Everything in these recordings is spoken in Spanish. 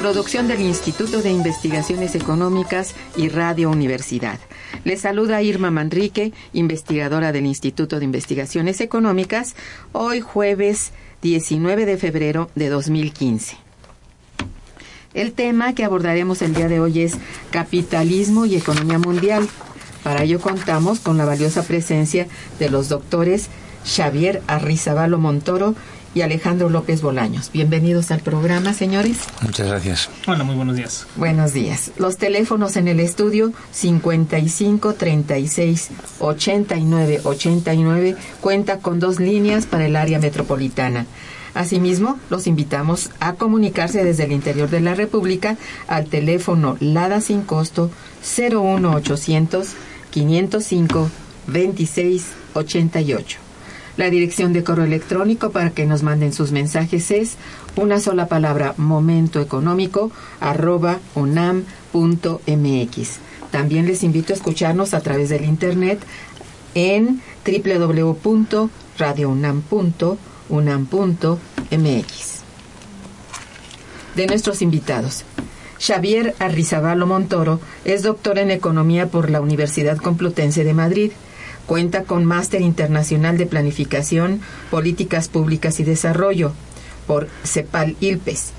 Producción del Instituto de Investigaciones Económicas y Radio Universidad. Les saluda Irma Manrique, investigadora del Instituto de Investigaciones Económicas, hoy jueves 19 de febrero de 2015. El tema que abordaremos el día de hoy es capitalismo y economía mundial. Para ello contamos con la valiosa presencia de los doctores Xavier Arrizabalo Montoro y Alejandro López Bolaños. Bienvenidos al programa, señores. Muchas gracias. Hola, muy buenos días. Buenos días. Los teléfonos en el estudio 55 36 89 89 cuenta con dos líneas para el área metropolitana. Asimismo, los invitamos a comunicarse desde el interior de la República al teléfono LADA sin costo 01800 505 2688. La dirección de correo electrónico para que nos manden sus mensajes es una sola palabra momento económico arroba unam.mx. También les invito a escucharnos a través del internet en www.radiounam.unam.mx. De nuestros invitados. Xavier Arrizabalo Montoro es doctor en Economía por la Universidad Complutense de Madrid Cuenta con Máster Internacional de Planificación, Políticas Públicas y Desarrollo por CEPAL ILPES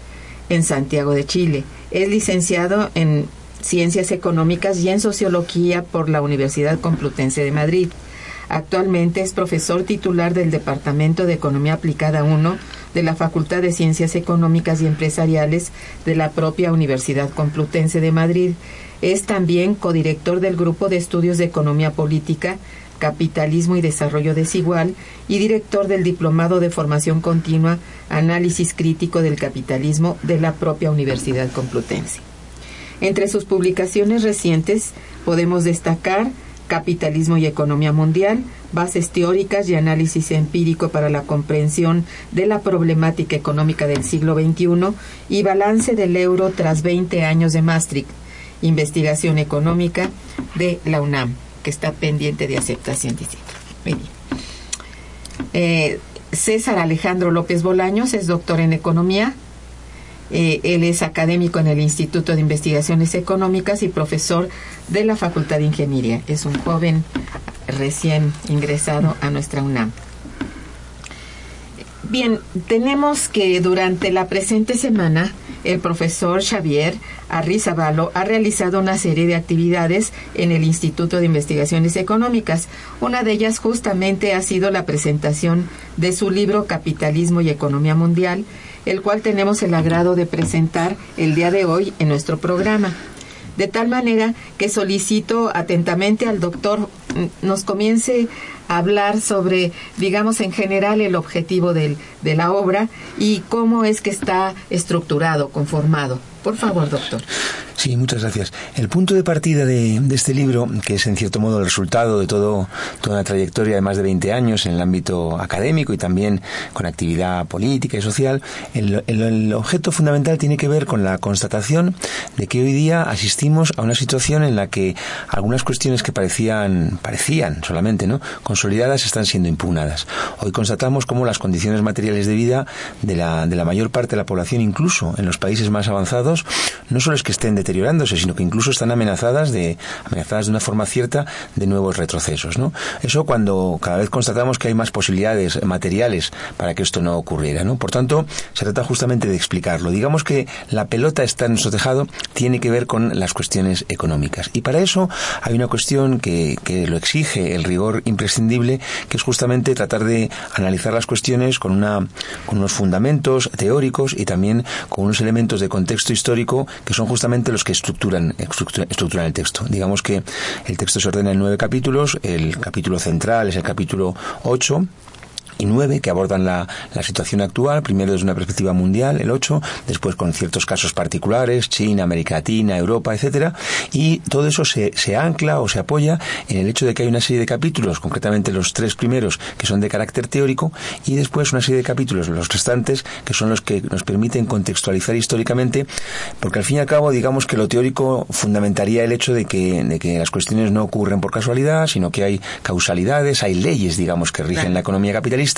en Santiago de Chile. Es licenciado en Ciencias Económicas y en Sociología por la Universidad Complutense de Madrid. Actualmente es profesor titular del Departamento de Economía Aplicada 1 de la Facultad de Ciencias Económicas y Empresariales de la propia Universidad Complutense de Madrid. Es también codirector del Grupo de Estudios de Economía Política Capitalismo y Desarrollo Desigual y director del Diplomado de Formación Continua Análisis Crítico del Capitalismo de la propia Universidad Complutense. Entre sus publicaciones recientes podemos destacar Capitalismo y Economía Mundial, Bases Teóricas y Análisis Empírico para la Comprensión de la Problemática Económica del siglo XXI y Balance del Euro tras 20 años de Maastricht, Investigación Económica de la UNAM que está pendiente de aceptación dice. Eh, César Alejandro López Bolaños es doctor en economía. Eh, él es académico en el Instituto de Investigaciones Económicas y profesor de la Facultad de Ingeniería. Es un joven recién ingresado a nuestra UNAM. Bien, tenemos que durante la presente semana el profesor Xavier Arrizabalo ha realizado una serie de actividades en el Instituto de Investigaciones Económicas. Una de ellas justamente ha sido la presentación de su libro Capitalismo y Economía Mundial, el cual tenemos el agrado de presentar el día de hoy en nuestro programa. De tal manera que solicito atentamente al doctor mm, nos comience hablar sobre, digamos, en general el objetivo del, de la obra y cómo es que está estructurado, conformado. Por favor, doctor. Sí, muchas gracias. El punto de partida de, este libro, que es en cierto modo el resultado de todo, toda una trayectoria de más de 20 años en el ámbito académico y también con actividad política y social, el, el, objeto fundamental tiene que ver con la constatación de que hoy día asistimos a una situación en la que algunas cuestiones que parecían, parecían solamente, ¿no? consolidadas están siendo impugnadas. Hoy constatamos cómo las condiciones materiales de vida de la, de la mayor parte de la población, incluso en los países más avanzados, no solo es que estén deterioradas, sino que incluso están amenazadas de, amenazadas de una forma cierta de nuevos retrocesos. Eso cuando cada vez constatamos que hay más posibilidades materiales para que esto no ocurriera. Por tanto, se trata justamente de explicarlo. Digamos que la pelota está en nuestro tejado, tiene que ver con las cuestiones económicas. Y para eso hay una cuestión que, que lo exige el rigor imprescindible, que es justamente tratar de analizar las cuestiones con, una, con unos fundamentos teóricos y también con unos elementos de contexto histórico que son justamente los que estructuran, estructuran el texto. Digamos que el texto se ordena en nueve capítulos, el capítulo central es el capítulo 8, y 9 que abordan la, la, situación actual, primero desde una perspectiva mundial, el 8, después con ciertos casos particulares, China, América Latina, Europa, etcétera, y todo eso se, se ancla o se apoya en el hecho de que hay una serie de capítulos, concretamente los tres primeros, que son de carácter teórico, y después una serie de capítulos, los restantes, que son los que nos permiten contextualizar históricamente, porque al fin y al cabo, digamos que lo teórico fundamentaría el hecho de que, de que las cuestiones no ocurren por casualidad, sino que hay causalidades, hay leyes, digamos, que rigen la economía capitalista,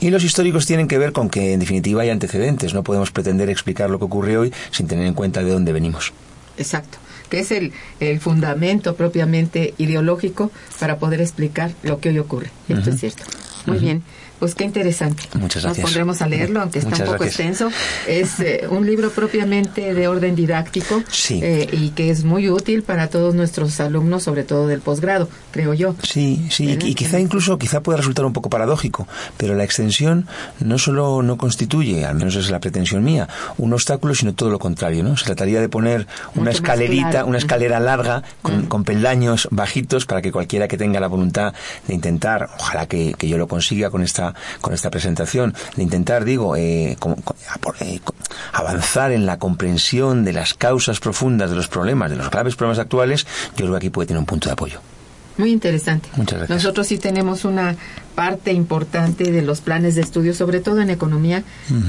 y los históricos tienen que ver con que en definitiva hay antecedentes. No podemos pretender explicar lo que ocurre hoy sin tener en cuenta de dónde venimos. Exacto que es el, el fundamento propiamente ideológico para poder explicar lo que hoy ocurre. Esto es cierto. Muy bien. Pues qué interesante. Muchas gracias. Nos pondremos a leerlo, aunque está un poco extenso. Es eh, un libro propiamente de orden didáctico eh, y que es muy útil para todos nuestros alumnos, sobre todo del posgrado, creo yo. Sí, sí, y, quizá incluso, quizá pueda resultar un poco paradójico, pero la extensión no solo no constituye, al menos es la pretensión mía, un obstáculo, sino todo lo contrario, ¿no? Se trataría de poner una escalerita, una escalera larga con, con, peldaños bajitos para que cualquiera que tenga la voluntad de intentar, ojalá que, que yo lo consiga con esta con esta presentación, de intentar, digo, eh, eh, avanzar en la comprensión de las causas profundas de los problemas, de los graves problemas actuales, yo creo que aquí puede tener un punto de apoyo. Muy interesante. Muchas gracias. Nosotros sí tenemos una parte importante de los planes de estudio, sobre todo en economía,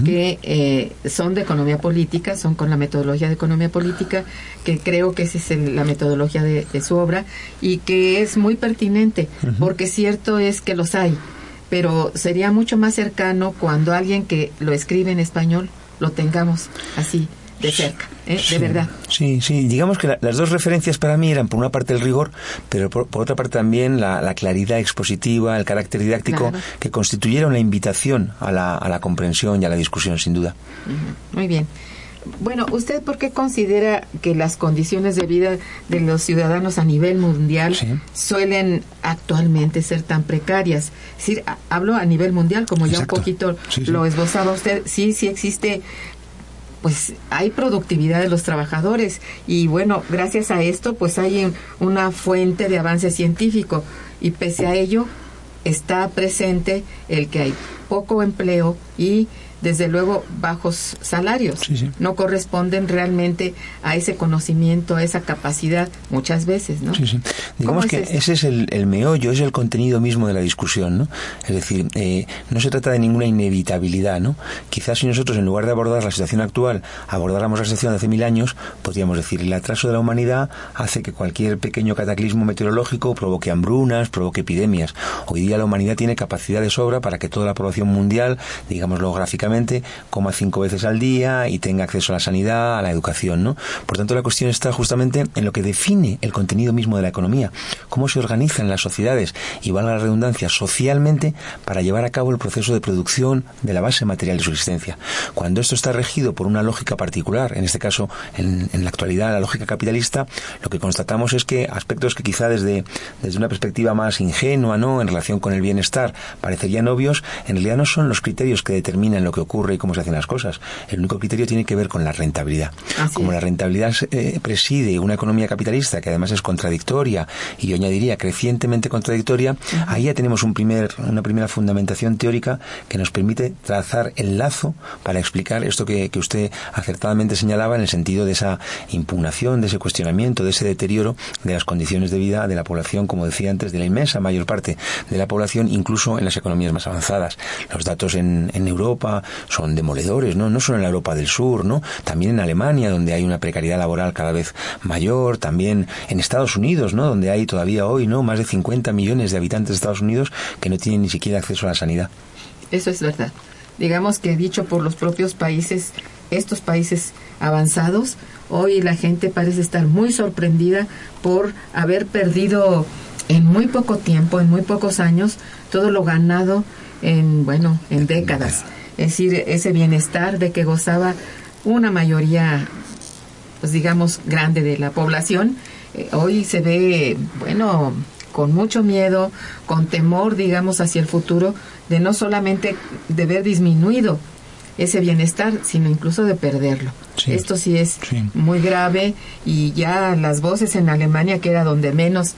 que eh, son de economía política, son con la metodología de economía política, que creo que esa es la metodología de, su obra y que es muy pertinente, porque cierto es que los hay pero sería mucho más cercano cuando alguien que lo escribe en español lo tengamos así de cerca, ¿eh? de verdad. Sí, sí, digamos que las dos referencias para mí eran por una parte el rigor, pero por, otra parte también la, claridad expositiva, el carácter didáctico, que constituyera una invitación a la, a la comprensión y a la discusión, sin duda. Muy bien. Bueno, ¿usted por qué considera que las condiciones de vida de los ciudadanos a nivel mundial suelen actualmente ser tan precarias? Es decir, hablo a nivel mundial, como ya un poquito lo esbozaba usted. Sí, sí existe pues hay productividad de los trabajadores y bueno, gracias a esto pues hay una fuente de avance científico y pese a ello está presente el que hay poco empleo y desde luego bajos salarios. No corresponden realmente a ese conocimiento, a esa capacidad muchas veces, ¿no? Digamos que ese es el, meollo, es el contenido mismo de la discusión, ¿no? Es decir, eh, no se trata de ninguna inevitabilidad, ¿no? Quizás si nosotros en lugar de abordar la situación actual, abordáramos la situación de hace mil años, podríamos decir, el atraso de la humanidad hace que cualquier pequeño cataclismo meteorológico provoque hambrunas, provoque epidemias. Hoy día la humanidad tiene capacidad de sobra para que toda la población mundial, digámoslo gráficamente, coma cinco veces al día y tenga acceso a la sanidad, a la educación, ¿no? Por tanto, la cuestión está justamente en lo que define el contenido mismo de la economía, cómo se organizan las sociedades y valga la redundancia socialmente para llevar a cabo el proceso de producción de la base material de su existencia. Cuando esto está regido por una lógica particular, en este caso en, la actualidad la lógica capitalista, lo que constatamos es que aspectos que quizá desde, desde una perspectiva más ingenua, ¿no? en relación con el bienestar, parecerían obvios, en realidad no son los criterios que determinan lo que ocurre y cómo se hacen las cosas. El único criterio tiene que ver con la rentabilidad. Como la rentabilidad eh, preside una economía capitalista que además es contradictoria y yo añadiría crecientemente contradictoria, ahí ya tenemos un primer, una primera fundamentación teórica que nos permite trazar el lazo para explicar esto que, que usted acertadamente señalaba en el sentido de esa impugnación, de ese cuestionamiento, de ese deterioro de las condiciones de vida de la población, como decía antes, de la inmensa mayor parte de la población, incluso en las economías más avanzadas. Los datos en, en Europa son demoledores, ¿no? No solo en la Europa del Sur, ¿no? También en Alemania, donde hay una precariedad laboral cada vez mayor, también en Estados Unidos, ¿no? Donde hay todavía hoy, ¿no? Más de 50 millones de habitantes de Estados Unidos que no tienen ni siquiera acceso a la sanidad. Eso es verdad. Digamos que dicho por los propios países, estos países avanzados, hoy la gente parece estar muy sorprendida por haber perdido en muy poco tiempo, en muy pocos años, todo lo ganado en, bueno, en décadas. Es decir, ese bienestar de que gozaba una mayoría, pues digamos, grande de la población, eh, hoy se ve, bueno, con mucho miedo, con temor, digamos, hacia el futuro, de no solamente de ver disminuido ese bienestar, sino incluso de perderlo. Esto sí es muy grave y ya las voces en Alemania, que era donde menos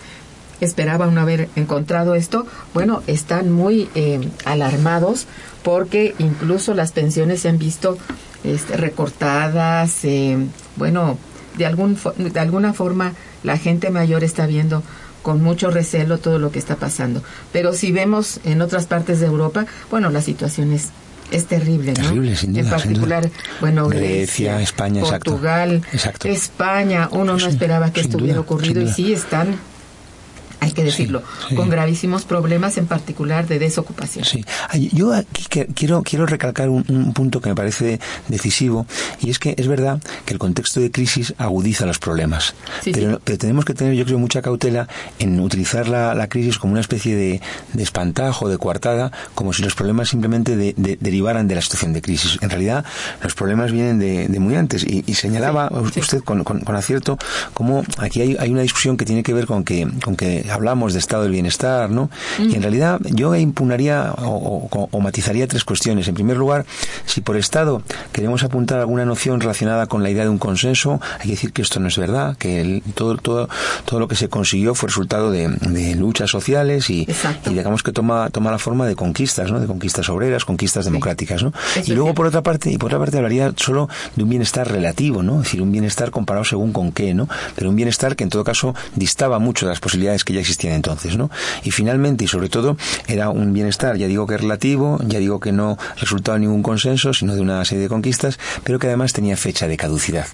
esperaban haber encontrado esto, bueno, están muy eh, alarmados porque incluso las pensiones se han visto este, recortadas, eh, bueno, de, algún, de alguna forma la gente mayor está viendo con mucho recelo todo lo que está pasando. Pero si vemos en otras partes de Europa, bueno, la situación es es terrible, ¿no? Terrible, sin duda, En particular, bueno, Grecia, España, Portugal, España, uno no esperaba que esto hubiera ocurrido y sí están hay que decirlo, con gravísimos problemas, en particular de desocupación. Sí, yo aquí quiero, quiero recalcar un, punto que me parece decisivo, y es que es verdad que el contexto de crisis agudiza los problemas, pero, tenemos que tener, yo creo, mucha cautela en utilizar la, crisis como una especie de, espantajo, de coartada, como si los problemas simplemente derivaran de la situación de crisis. En realidad, los problemas vienen de, muy antes, y, señalaba usted con, acierto cómo aquí hay, hay una discusión que tiene que ver con que, con que hablamos de estado del bienestar, ¿no? Y en realidad yo impugnaría o, matizaría tres cuestiones. En primer lugar, si por estado queremos apuntar alguna noción relacionada con la idea de un consenso, hay que decir que esto no es verdad, que todo, todo, todo lo que se consiguió fue resultado de, luchas sociales y, digamos que toma, toma la forma de conquistas, ¿no? De conquistas obreras, conquistas democráticas, ¿no? y luego por otra parte, y por otra parte hablaría solo de un bienestar relativo, ¿no? Es decir, un bienestar comparado según con qué, ¿no? Pero un bienestar que en todo caso distaba mucho de las posibilidades que ya existían entonces, ¿no? Y finalmente y sobre todo era un bienestar, ya digo que relativo, ya digo que no resultaba ningún consenso, sino de una serie de conquistas, pero que además tenía fecha de caducidad,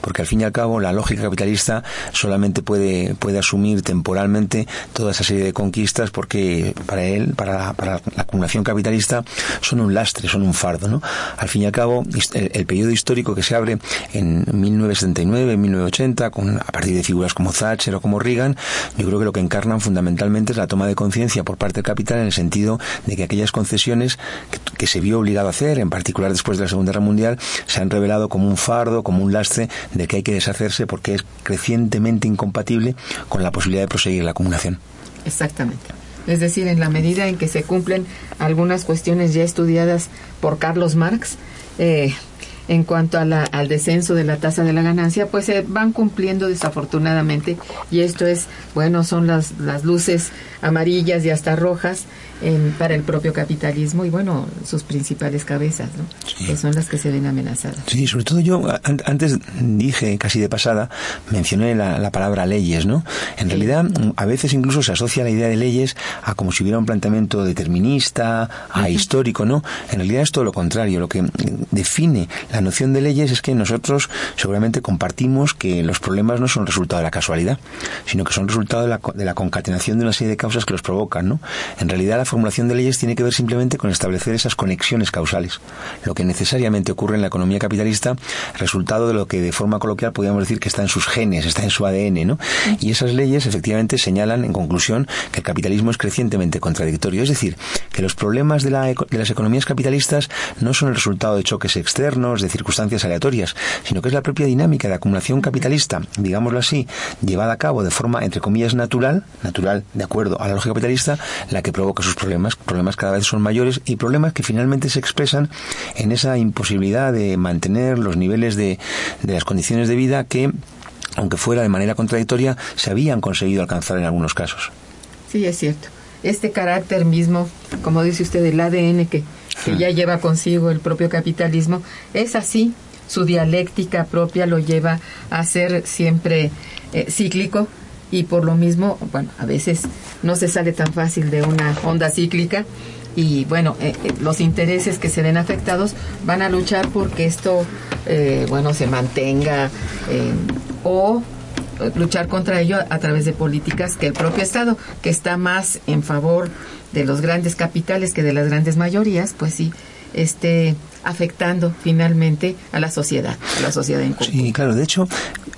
porque al fin y al cabo la lógica capitalista solamente puede puede asumir temporalmente toda esa serie de conquistas porque para él, para, para la acumulación capitalista son un lastre, son un fardo, ¿no? Al fin y al cabo el, el periodo histórico que se abre en 1979, 1980 con a partir de figuras como Thatcher o como Reagan, yo creo que lo que encarnan fundamentalmente la toma de conciencia por parte del capital en el sentido de que aquellas concesiones que, se vio obligado a hacer, en particular después de la Segunda Guerra Mundial, se han revelado como un fardo, como un lastre de que hay que deshacerse porque es crecientemente incompatible con la posibilidad de proseguir la acumulación. Exactamente. Es decir, en la medida en que se cumplen algunas cuestiones ya estudiadas por Carlos Marx, eh, en cuanto a la, al descenso de la tasa de la ganancia, pues se van cumpliendo desafortunadamente. Y esto es, bueno, son las, las luces amarillas y hasta rojas para el propio capitalismo y bueno, sus principales cabezas, ¿no? que son las que se ven amenazadas. Sí, sobre todo yo antes dije casi de pasada, mencioné la, palabra leyes, ¿no? En realidad a veces incluso se asocia la idea de leyes a como si hubiera un planteamiento determinista, a histórico, ¿no? En realidad es todo lo contrario, lo que define la noción de leyes es que nosotros seguramente compartimos que los problemas no son resultado de la casualidad, sino que son resultado de la, de la concatenación de una serie de causas que los provocan, ¿no? En realidad formulación de leyes tiene que ver simplemente con establecer esas conexiones causales, lo que necesariamente ocurre en la economía capitalista, resultado de lo que de forma coloquial podríamos decir que está en sus genes, está en su ADN, ¿no? Y esas leyes efectivamente señalan, en conclusión, que el capitalismo es crecientemente contradictorio, es decir, que los problemas de, la, de las economías capitalistas no son el resultado de choques externos, de circunstancias aleatorias, sino que es la propia dinámica de acumulación capitalista, digámoslo así, llevada a cabo de forma, entre comillas, natural, natural de acuerdo a la lógica capitalista, la que provoca sus problemas. Problemas cada vez son mayores y problemas que finalmente se expresan en esa imposibilidad de mantener los niveles de, de las condiciones de vida que aunque fuera de manera contradictoria, se habían conseguido alcanzar en algunos casos. Sí, es cierto. Este carácter mismo, como dice usted, del ADN que, que ya lleva consigo el propio capitalismo, es así. Su dialéctica propia lo lleva a ser siempre eh, cíclico y por lo mismo, bueno, a veces no se sale tan fácil de una onda cíclica y bueno, eh, eh, los intereses que se ven afectados van a luchar porque esto, eh, bueno, se mantenga o luchar contra ello a, a través de políticas que el propio Estado, que está más en favor de los grandes capitales que de las grandes mayorías, pues sí, esté afectando finalmente a la sociedad, a la sociedad en común. Sí, claro, de hecho,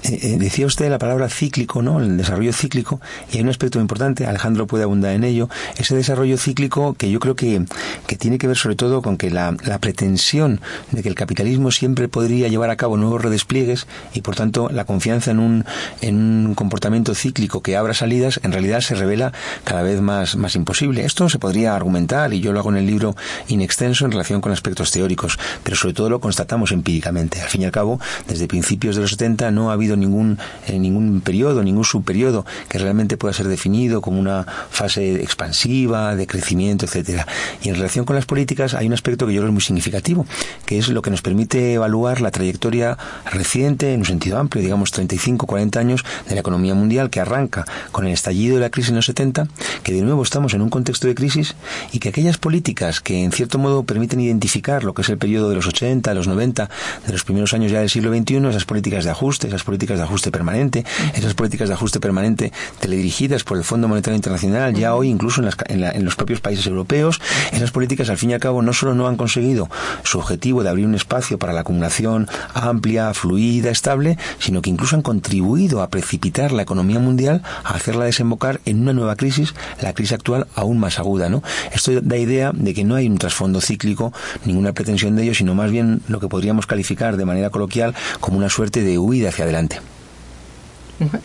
eh, eh, decía usted la palabra cíclico, ¿no? El desarrollo cíclico, y hay un aspecto importante, Alejandro puede abundar en ello, ese desarrollo cíclico que yo creo que, que tiene que ver sobre todo con que la, la pretensión de que el capitalismo siempre podría llevar a cabo nuevos redespliegues y por tanto la confianza en un, en un comportamiento cíclico que abra salidas en realidad se revela cada vez más, más imposible. Esto se podría argumentar, y yo lo hago en el libro in extenso en relación con aspectos teóricos, pero sobre todo lo constatamos empíricamente. Al fin y al cabo, desde principios de los 70 no ha habido ningún, eh, ningún periodo, ningún subperiodo que realmente pueda ser definido como una fase expansiva, de crecimiento, etcétera. Y en relación con las políticas hay un aspecto que yo creo es muy significativo, que es lo que nos permite evaluar la trayectoria reciente, en un sentido amplio, digamos 35, 40 años, de la economía mundial que arranca con el estallido de la crisis en los 70, que de nuevo estamos en un contexto de crisis y que aquellas políticas que en cierto modo permiten identificar lo que es el periodo de los 80, de los 90, de los primeros años ya del siglo XXI, esas políticas de ajuste, esas políticas de ajuste permanente, esas políticas de ajuste permanente teledirigidas por el Fondo Monetario Internacional, ya hoy incluso en, las, en, la, en los propios países europeos, esas políticas al fin y al cabo no solo no han conseguido su objetivo de abrir un espacio para la acumulación amplia, fluida, estable, sino que incluso han contribuido a precipitar la economía mundial, a hacerla desembocar en una nueva crisis, la crisis actual aún más aguda. ¿no? Esto da idea de que no hay un trasfondo cíclico, ninguna pretensión de ello, sino más bien lo que podríamos calificar de manera coloquial como una suerte de huida hacia adelante.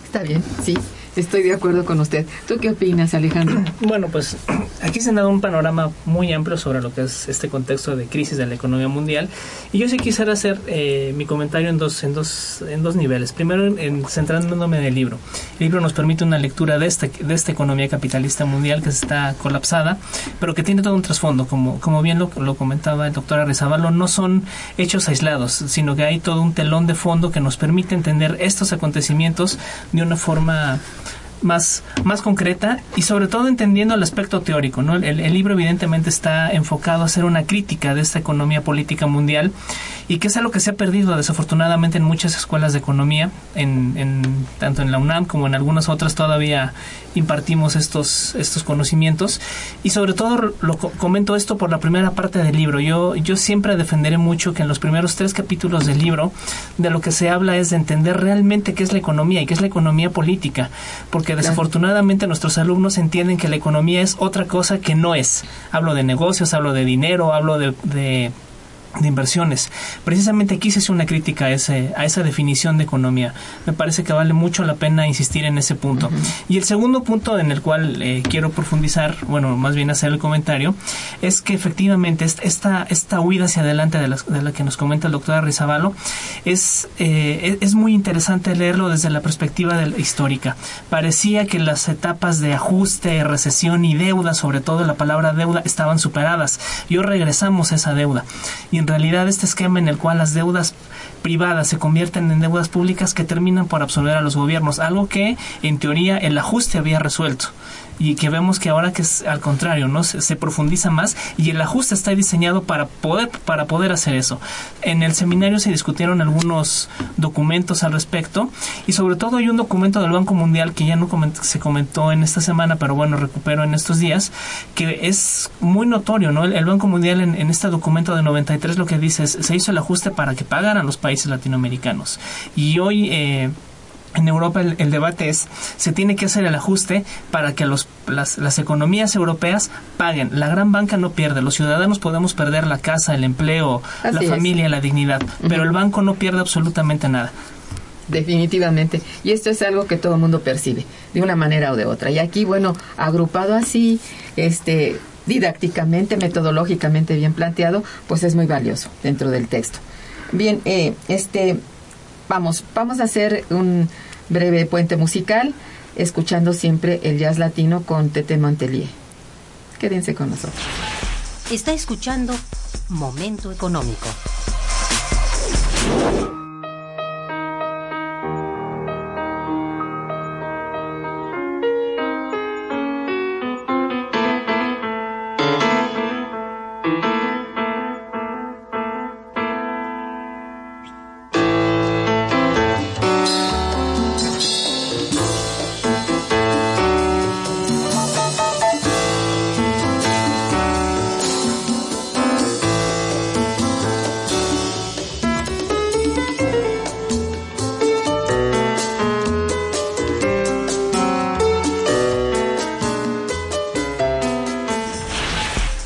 Está bien, sí. Estoy de acuerdo con usted. ¿Tú qué opinas, Alejandro? Bueno, pues aquí se ha dado un panorama muy amplio sobre lo que es este contexto de crisis de la economía mundial. Y yo sí quisiera hacer eh, mi comentario en dos, en dos, en dos niveles. Primero, en, centrándome en el libro. El libro nos permite una lectura de, este, de esta economía capitalista mundial que está colapsada, pero que tiene todo un trasfondo. Como, como bien lo, lo comentaba el doctor Arrizabalo, no son hechos aislados, sino que hay todo un telón de fondo que nos permite entender estos acontecimientos de una forma más, más concreta y sobre todo entendiendo el aspecto teórico. ¿no? El, libro evidentemente está enfocado a hacer una crítica de esta economía política mundial y que es algo que se ha perdido desafortunadamente en muchas escuelas de economía, en, tanto en la UNAM como en algunas otras todavía impartimos estos, estos conocimientos y sobre todo lo comento esto por la primera parte del libro. Yo, yo siempre defenderé mucho que en los primeros tres capítulos del libro de lo que se habla es de entender realmente qué es la economía y qué es la economía política, porque desafortunadamente nuestros alumnos entienden que la economía es otra cosa que no es. Hablo de negocios, hablo de dinero, hablo de, de de inversiones. Precisamente quise hacer una crítica a, ese, a esa definición de economía. Me parece que vale mucho la pena insistir en ese punto. Uh -huh. Y el segundo punto en el cual eh, quiero profundizar, bueno, más bien hacer el comentario, es que efectivamente esta, esta huida hacia adelante de la, de la que nos comenta el doctor Arrizabalo es, eh, es muy interesante leerlo desde la perspectiva de la histórica. Parecía que las etapas de ajuste, recesión y deuda, sobre todo la palabra deuda, estaban superadas. Y hoy regresamos a esa deuda. Y en realidad este esquema en el cual las deudas privadas se convierten en deudas públicas que terminan por absorber a los gobiernos, algo que en teoría el ajuste había resuelto. y que vemos que ahora que es al contrario, ¿no? Se, se, profundiza más y el ajuste está diseñado para poder, para poder hacer eso. En el seminario se discutieron algunos documentos al respecto y sobre todo hay un documento del Banco Mundial que ya no se comentó en esta semana, pero bueno, recupero en estos días, que es muy notorio, ¿no? El, Banco Mundial en, este documento de 93 lo que dice es, se hizo el ajuste para que pagaran los países latinoamericanos. Y hoy... Eh, en Europa el, debate es, se tiene que hacer el ajuste para que los, las, las, economías europeas paguen. La gran banca no pierde, los ciudadanos podemos perder la casa, el empleo, la familia, la dignidad, pero el banco no pierde absolutamente nada. Definitivamente. Y esto es algo que todo el mundo percibe, de una manera o de otra. Y aquí, bueno, agrupado así, este, didácticamente, metodológicamente bien planteado, pues es muy valioso dentro del texto. Bien, eh, este, vamos, vamos a hacer un breve puente musical, escuchando siempre el jazz latino con Tete Mantelier. Quédense con nosotros. Está escuchando Momento Económico.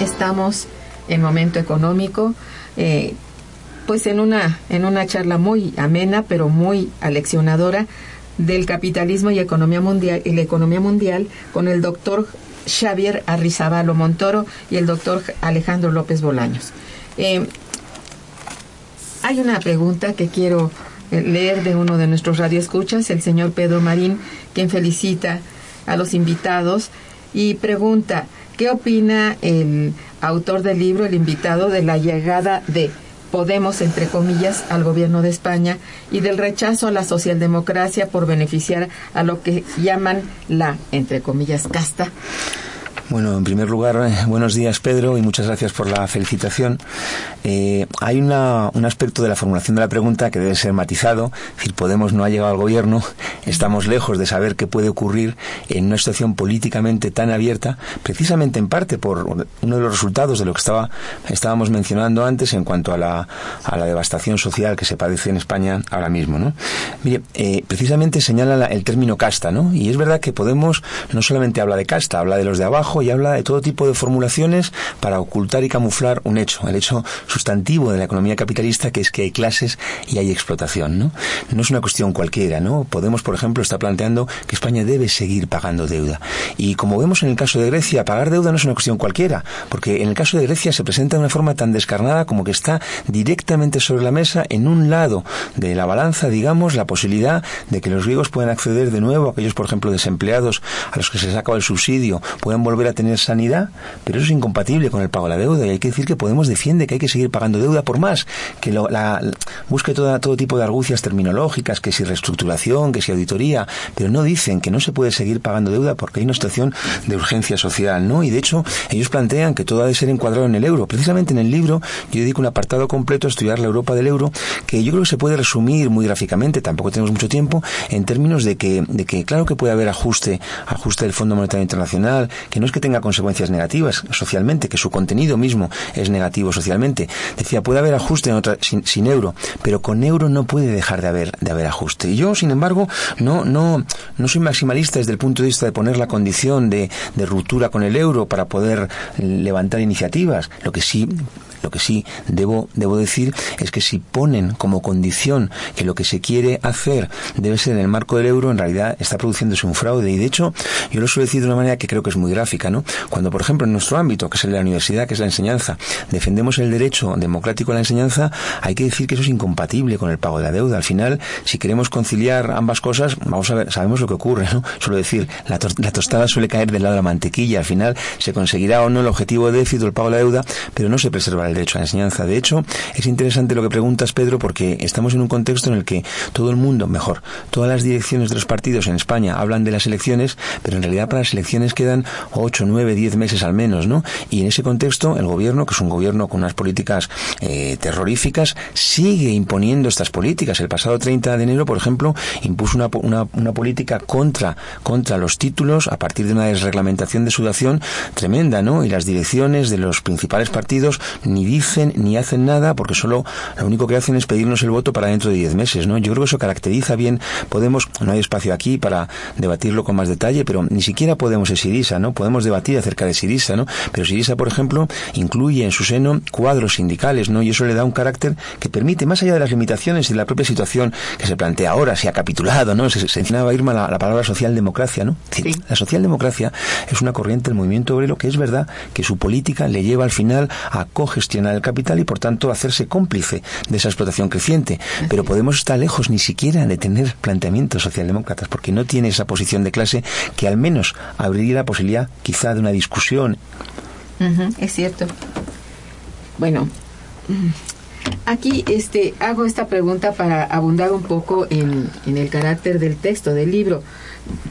Estamos en momento económico, eh, pues en una, en una charla muy amena, pero muy aleccionadora del capitalismo y economía mundial y la economía mundial con el doctor Xavier Arrizabalo Montoro y el doctor Alejandro López Bolaños. Eh, hay una pregunta que quiero eh, leer de uno de nuestros radioescuchas, el señor Pedro Marín, quien felicita a los invitados y pregunta, ¿qué opina el autor del libro, el invitado de la llegada de Podemos, entre comillas, al gobierno de España y del rechazo a la socialdemocracia por beneficiar a lo que llaman la, entre comillas, casta? Bueno, en primer lugar, eh, buenos días Pedro y muchas gracias por la felicitación. Eh, hay una, un aspecto de la formulación de la pregunta que debe ser matizado. Es decir, Podemos no ha llegado al gobierno, estamos lejos de saber qué puede ocurrir en una situación políticamente tan abierta, precisamente en parte por uno de los resultados de lo que estaba, estábamos mencionando antes en cuanto a la, a la devastación social que se padece en España ahora mismo. ¿no? Mire, eh, precisamente señala la- el término casta, ¿no? Y es verdad que Podemos no solamente habla de casta, habla de los de abajo y habla de todo tipo de formulaciones para ocultar y camuflar un hecho, el hecho sustantivo de la economía capitalista que es que hay clases y hay explotación, ¿no? No es una cuestión cualquiera, ¿no? Podemos, por ejemplo, está planteando que España debe seguir pagando deuda. Y como vemos en el caso de Grecia, pagar deuda no es una cuestión cualquiera, porque en el caso de Grecia se presenta de una forma tan descarnada como que está directamente sobre la mesa en un lado de la balanza, digamos, la posibilidad de que los griegos puedan acceder de nuevo, aquellos, por ejemplo, desempleados a los que se les el subsidio, puedan a tener sanidad, pero eso es incompatible con el pago de la deuda y hay que decir que Podemos defiende que hay que seguir pagando deuda por más, que lo- la, busque toda, todo tipo de argucias terminológicas, que si reestructuración, que si auditoría, pero no dicen que no se puede seguir pagando deuda porque hay una situación de urgencia social, ¿no? Y de hecho, ellos plantean que todo ha de ser encuadrado en el euro. Precisamente en el libro yo dedico un apartado completo a estudiar la Europa del euro, que yo creo que se puede resumir muy gráficamente, tampoco tenemos mucho tiempo, en términos de que, de que claro que puede haber ajuste, ajuste del Fondo Monetario Internacional, que no es que tenga consecuencias negativas socialmente, que su contenido mismo es negativo socialmente. Decía, puede haber ajuste en otra, sin, euro, pero con euro no puede dejar de haber, de haber ajuste. Y yo, sin embargo, no, no, no soy maximalista desde el punto de vista de poner la condición de, de ruptura con el euro para poder levantar iniciativas. Lo que sí lo que sí debo, debo decir es que si ponen como condición que lo que se quiere hacer debe ser en el marco del euro, en realidad está produciéndose un fraude. Y de hecho, yo lo suelo decir de una manera que creo que es muy gráfica, Cuando, por ejemplo, en nuestro ámbito, que es el de la universidad, que es la enseñanza, defendemos el derecho democrático a la enseñanza, hay que decir que eso es incompatible con el pago de la deuda. Al final, si queremos conciliar ambas cosas, vamos a ver, sabemos lo que ocurre, ¿no? Suelo decir, la, to la tostada suele caer del lado de la mantequilla. Al final, se conseguirá o no el objetivo de déficit o el pago de la deuda, pero no se preserva el derecho a la enseñanza. De hecho, es interesante lo que preguntas, Pedro, porque estamos en un contexto en el que todo el mundo, mejor, todas las direcciones de los partidos en España hablan de las elecciones, pero en realidad para las elecciones quedan 8, 9, 10 meses al menos, ¿no? Y en ese contexto, el gobierno, que es un gobierno con unas políticas eh, terroríficas, sigue imponiendo estas políticas. El pasado 30 de enero, por ejemplo, impuso una, una, una política contra, contra los títulos a partir de una desreglamentación de sudación tremenda, ¿no? Y las direcciones de los principales partidos ni dicen ni hacen nada porque solo lo único que hacen es pedirnos el voto para dentro de 10 meses, ¿no? Yo creo que eso caracteriza bien, podemos, no hay espacio aquí para debatirlo con más detalle, pero ni siquiera podemos es Sirisa, ¿no? Podemos debatir acerca de Sirisa, ¿no? Pero Sirisa, por ejemplo, incluye en su seno cuadros sindicales, ¿no? Y eso le da un carácter que permite, más allá de las limitaciones y de la propia situación que se plantea ahora, se ha capitulado, ¿no? Se, se mencionaba Irma la, la, palabra socialdemocracia, ¿no? Sí. La socialdemocracia es una corriente del movimiento obrero que es verdad que su política le lleva al final a cogestionar el capital y por tanto a hacerse cómplice de esa explotación creciente. Pero Podemos estar lejos ni siquiera de tener planteamientos socialdemócratas porque no tiene esa posición de clase que al menos abriría la posibilidad quizá de una discusión. Es cierto. Bueno, aquí este, hago esta pregunta para abundar un poco en, en el carácter del texto del libro.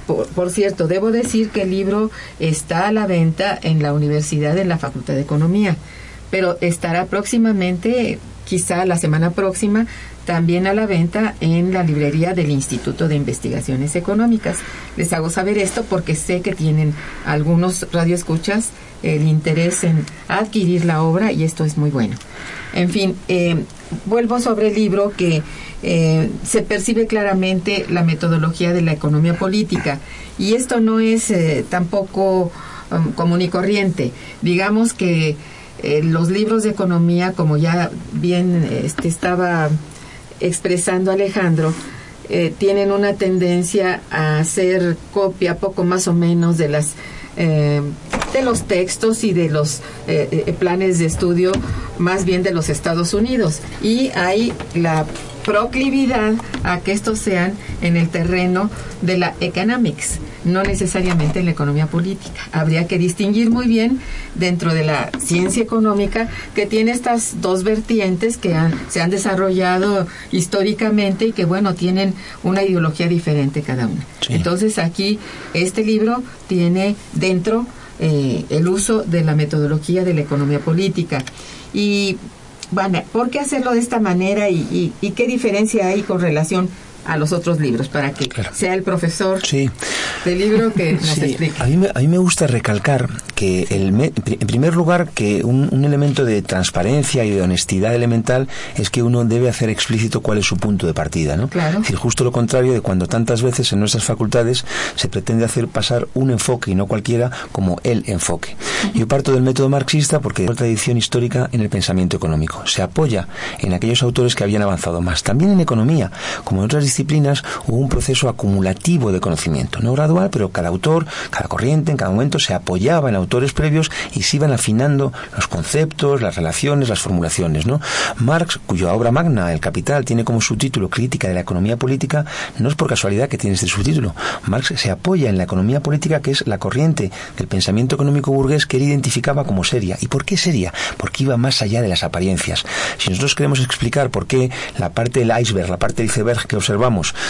Por, cierto, debo decir que el libro está a la venta en la universidad, en la Facultad de Economía, pero estará próximamente, quizá la semana próxima, también a la venta en la librería del Instituto de Investigaciones Económicas. Les hago saber esto porque sé que tienen algunos radioescuchas el interés en adquirir la obra y esto es muy bueno. En fin, eh, vuelvo sobre el libro que eh, se percibe claramente la metodología de la economía política y esto no es eh, tampoco um, común y corriente. Digamos que los libros de economía, como ya bien este, estaba expresando Alejandro, eh, tienen una tendencia a hacer copia poco más o menos de las eh, de los textos y de los eh, planes de estudio más bien de los Estados Unidos. Y hay la proclividad a que estos sean en el terreno de la economics, no necesariamente en la economía política. Habría que distinguir muy bien dentro de la ciencia económica que tiene estas dos vertientes que han, se han desarrollado históricamente y que, bueno, tienen una ideología diferente cada una. Sí. Entonces aquí este libro tiene dentro eh, el uso de la metodología de la economía política. Y bueno, ¿por qué hacerlo de esta manera y, y qué diferencia hay con relación a los otros libros para que sea el profesor del libro que nos explique. A mí, me, a mí me gusta recalcar que, el en primer lugar, que un, elemento de transparencia y de honestidad elemental es que uno debe hacer explícito cuál es su punto de partida, ¿no? Claro. Es decir, justo lo contrario de cuando tantas veces en nuestras facultades se pretende hacer pasar un enfoque y no cualquiera como el enfoque. Yo parto del método marxista porque es una tradición histórica en el pensamiento económico. Se apoya en aquellos autores que habían avanzado más. También en economía, como en otras disciplinas, hubo un proceso acumulativo de conocimiento, no gradual, pero cada autor, cada corriente, en cada momento se apoyaba en autores previos y se iban afinando los conceptos, las relaciones, las formulaciones, ¿no? Marx, cuya obra magna, El Capital, tiene como subtítulo Crítica de la economía política, no es por casualidad que tiene este subtítulo. Marx se apoya en la economía política, que es la corriente del pensamiento económico burgués que él identificaba como seria. ¿Y por qué seria? Porque iba más allá de las apariencias. Si nosotros queremos explicar por qué la parte del iceberg, la parte del iceberg que observamos,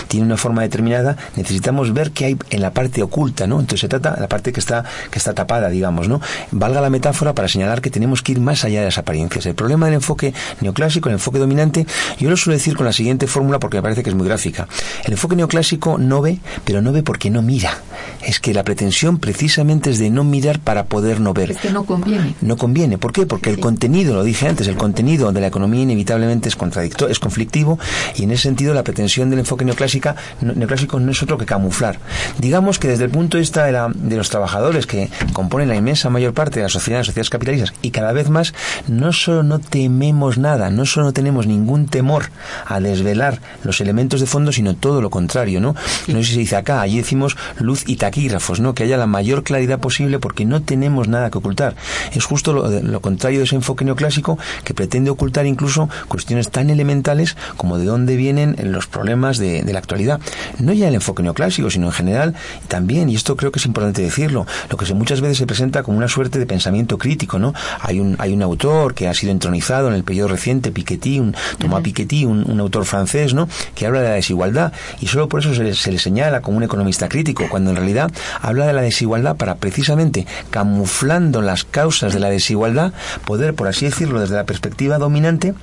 tiene una forma determinada, necesitamos ver qué hay en la parte oculta, ¿no? Entonces se trata de la parte que está, que está tapada, digamos, ¿no? Valga la metáfora para señalar que tenemos que ir más allá de las apariencias. El problema del enfoque neoclásico, el enfoque dominante, yo lo suelo decir con la siguiente fórmula porque me parece que es muy gráfica. El enfoque neoclásico no ve, pero no ve porque no mira. Es que la pretensión precisamente es de no mirar para poder no ver. Es que no conviene. No conviene. ¿Por qué? Porque el contenido, lo dije antes, el contenido de la economía inevitablemente es contradictorio, es conflictivo y en ese sentido la pretensión del enfoque neoclásica, neoclásico no es otro que camuflar. Digamos que desde el punto de vista de, la, de los trabajadores que componen la inmensa mayor parte de la sociedad, las sociedades capitalistas, y cada vez más, no solo no tememos nada, no solo no tenemos ningún temor a desvelar los elementos de fondo, sino todo lo contrario, ¿no? No sé si se dice acá, allí decimos luz y taquígrafos, ¿no? Que haya la mayor claridad posible porque no tenemos nada que ocultar. Es justo lo, lo contrario de ese enfoque neoclásico que pretende ocultar incluso cuestiones tan elementales como de dónde vienen los problemas de, la actualidad. No ya el enfoque neoclásico, sino en general también, y esto creo que es importante decirlo, lo que se, muchas veces se presenta como una suerte de pensamiento crítico, ¿no? Hay un, hay un autor que ha sido entronizado en el periodo reciente, Piketty, un, Thomas Piketty, un, autor francés, ¿no? Que habla de la desigualdad y solo por eso se le, se le señala como un economista crítico, cuando en realidad habla de la desigualdad para precisamente camuflando las causas de la desigualdad, poder, por así decirlo, desde la perspectiva dominante,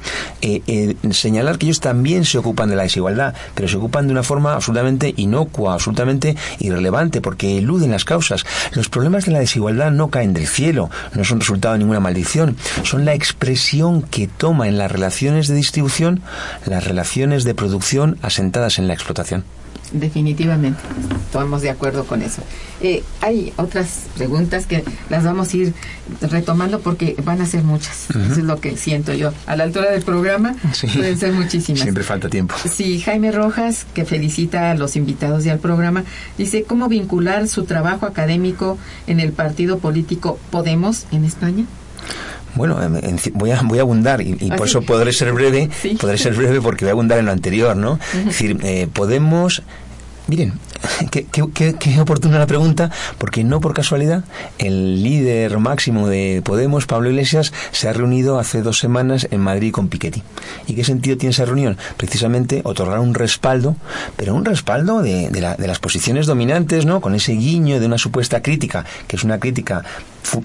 eh, eh, señalar que ellos también se ocupan de la desigualdad, pero se ocupan de una forma absolutamente inocua, absolutamente irrelevante, porque eluden las causas. Los problemas de la desigualdad no caen del cielo, no son resultado de ninguna maldición, son la expresión que toma en las relaciones de distribución las relaciones de producción asentadas en la explotación definitivamente. Estamos de acuerdo con eso. Eh, hay otras preguntas que las vamos a ir retomando porque van a ser muchas. Eso es lo que siento yo. A la altura del programa pueden ser muchísimas. Siempre falta tiempo. Sí, Jaime Rojas, que felicita a los invitados y al programa, dice, ¿cómo vincular su trabajo académico en el partido político Podemos en España? Bueno, voy a, voy a abundar y, por ah, eso podré ser breve, podré ser breve porque voy a abundar en lo anterior, ¿no? Es decir, eh, Podemos Miren, qué, qué, qué, oportuna la pregunta, porque no por casualidad el líder máximo de Podemos, Pablo Iglesias, se ha reunido hace dos semanas en Madrid con Piketty. ¿Y qué sentido tiene esa reunión? Precisamente otorgar un respaldo, pero un respaldo de, de, la, de las posiciones dominantes, ¿no? Con ese guiño de una supuesta crítica, que es una crítica